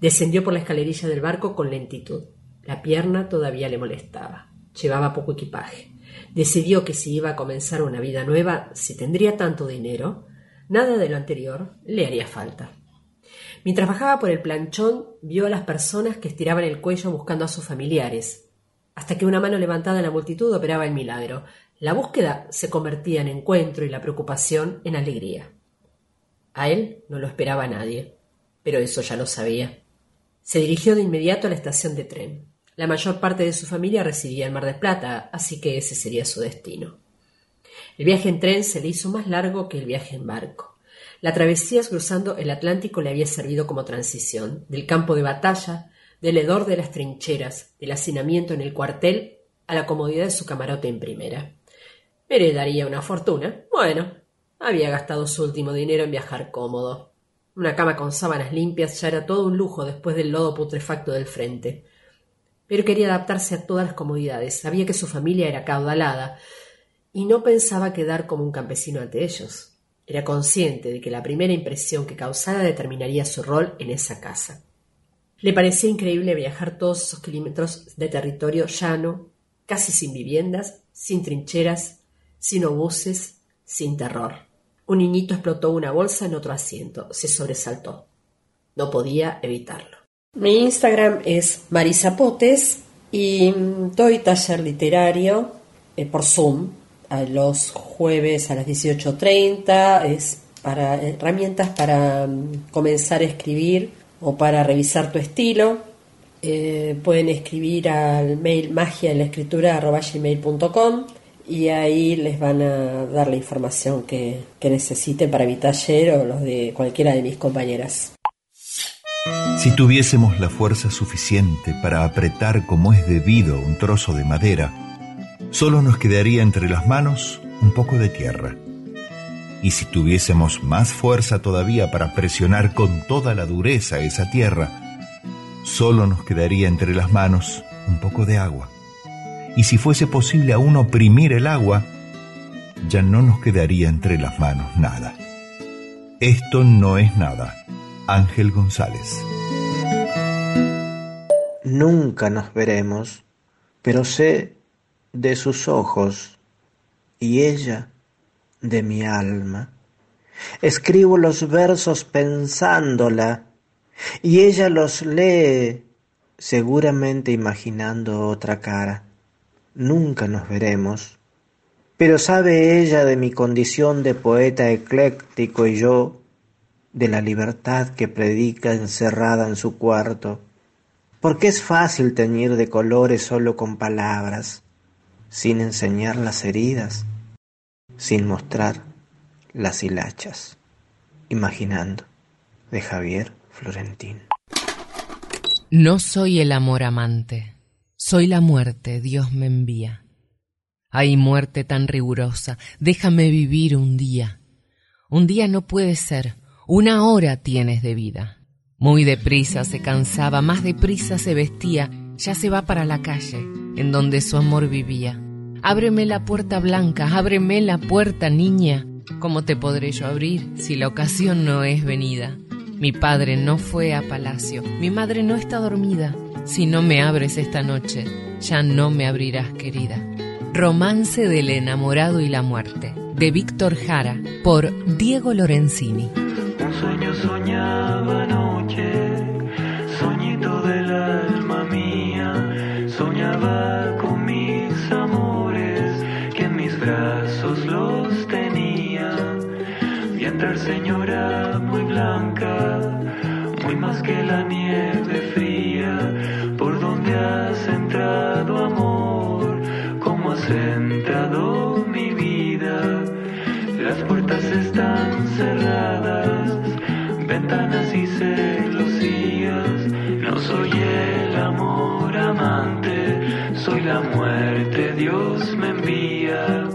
Descendió por la escalerilla del barco con lentitud. La pierna todavía le molestaba. Llevaba poco equipaje. Decidió que si iba a comenzar una vida nueva, si tendría tanto dinero, nada de lo anterior le haría falta. Mientras bajaba por el planchón, vio a las personas que estiraban el cuello buscando a sus familiares, hasta que una mano levantada en la multitud operaba el milagro. La búsqueda se convertía en encuentro y la preocupación en alegría. A él no lo esperaba nadie, pero eso ya lo sabía. Se dirigió de inmediato a la estación de tren. La mayor parte de su familia residía en Mar del Plata, así que ese sería su destino. El viaje en tren se le hizo más largo que el viaje en barco. La travesía cruzando el Atlántico le había servido como transición del campo de batalla, del hedor de las trincheras, del hacinamiento en el cuartel, a la comodidad de su camarote en primera. Heredaría una fortuna. Bueno, había gastado su último dinero en viajar cómodo. Una cama con sábanas limpias ya era todo un lujo después del lodo putrefacto del frente. Pero quería adaptarse a todas las comodidades. Sabía que su familia era caudalada y no pensaba quedar como un campesino ante ellos. Era consciente de que la primera impresión que causara determinaría su rol en esa casa. Le parecía increíble viajar todos esos kilómetros de territorio llano, casi sin viviendas, sin trincheras, sin obuses, sin terror. Un niñito explotó una bolsa en otro asiento. Se sobresaltó. No podía evitarlo. Mi Instagram es marisapotes y doy taller literario eh, por Zoom a los jueves a las 18.30. Es para herramientas para mm, comenzar a escribir o para revisar tu estilo. Eh, pueden escribir al mail magia en la escritura y ahí les van a dar la información que, necesiten para mi taller o los de cualquiera de mis compañeras. Si tuviésemos la fuerza suficiente para apretar como es debido un trozo de madera, solo nos quedaría entre las manos un poco de tierra. Y si tuviésemos más fuerza todavía para presionar con toda la dureza esa tierra, solo nos quedaría entre las manos un poco de agua y si fuese posible aún oprimir el agua, ya no nos quedaría entre las manos nada. Esto no es nada. Ángel González. Nunca nos veremos, pero sé de sus ojos y ella de mi alma. Escribo los versos pensándola y ella los lee seguramente imaginando otra cara nunca nos veremos, pero sabe ella de mi condición de poeta ecléctico y yo de la libertad que predica encerrada en su cuarto, porque es fácil teñir de colores solo con palabras, sin enseñar las heridas. sin mostrar las hilachas. Imaginando, de Javier Florentín. No soy el amor amante, soy la muerte, Dios me envía. Ay, muerte tan rigurosa, déjame vivir un día. Un día no puede ser, una hora tienes de vida. Muy deprisa se cansaba, más deprisa se vestía, ya se va para la calle, en donde su amor vivía. Ábreme la puerta blanca, ábreme la puerta niña. ¿Cómo te podré yo abrir si la ocasión no es venida? Mi padre no fue a palacio, mi madre no está dormida. Si no me abres esta noche, ya no me abrirás, querida. Romance del enamorado y la muerte, de Víctor Jara, por Diego Lorenzini. Un sueño soñaba soñito del alma mía, soñaba que la nieve fría, por donde has entrado amor, como has entrado mi vida. Las puertas están cerradas, ventanas y celosías. No soy el amor amante, soy la muerte, Dios me envía.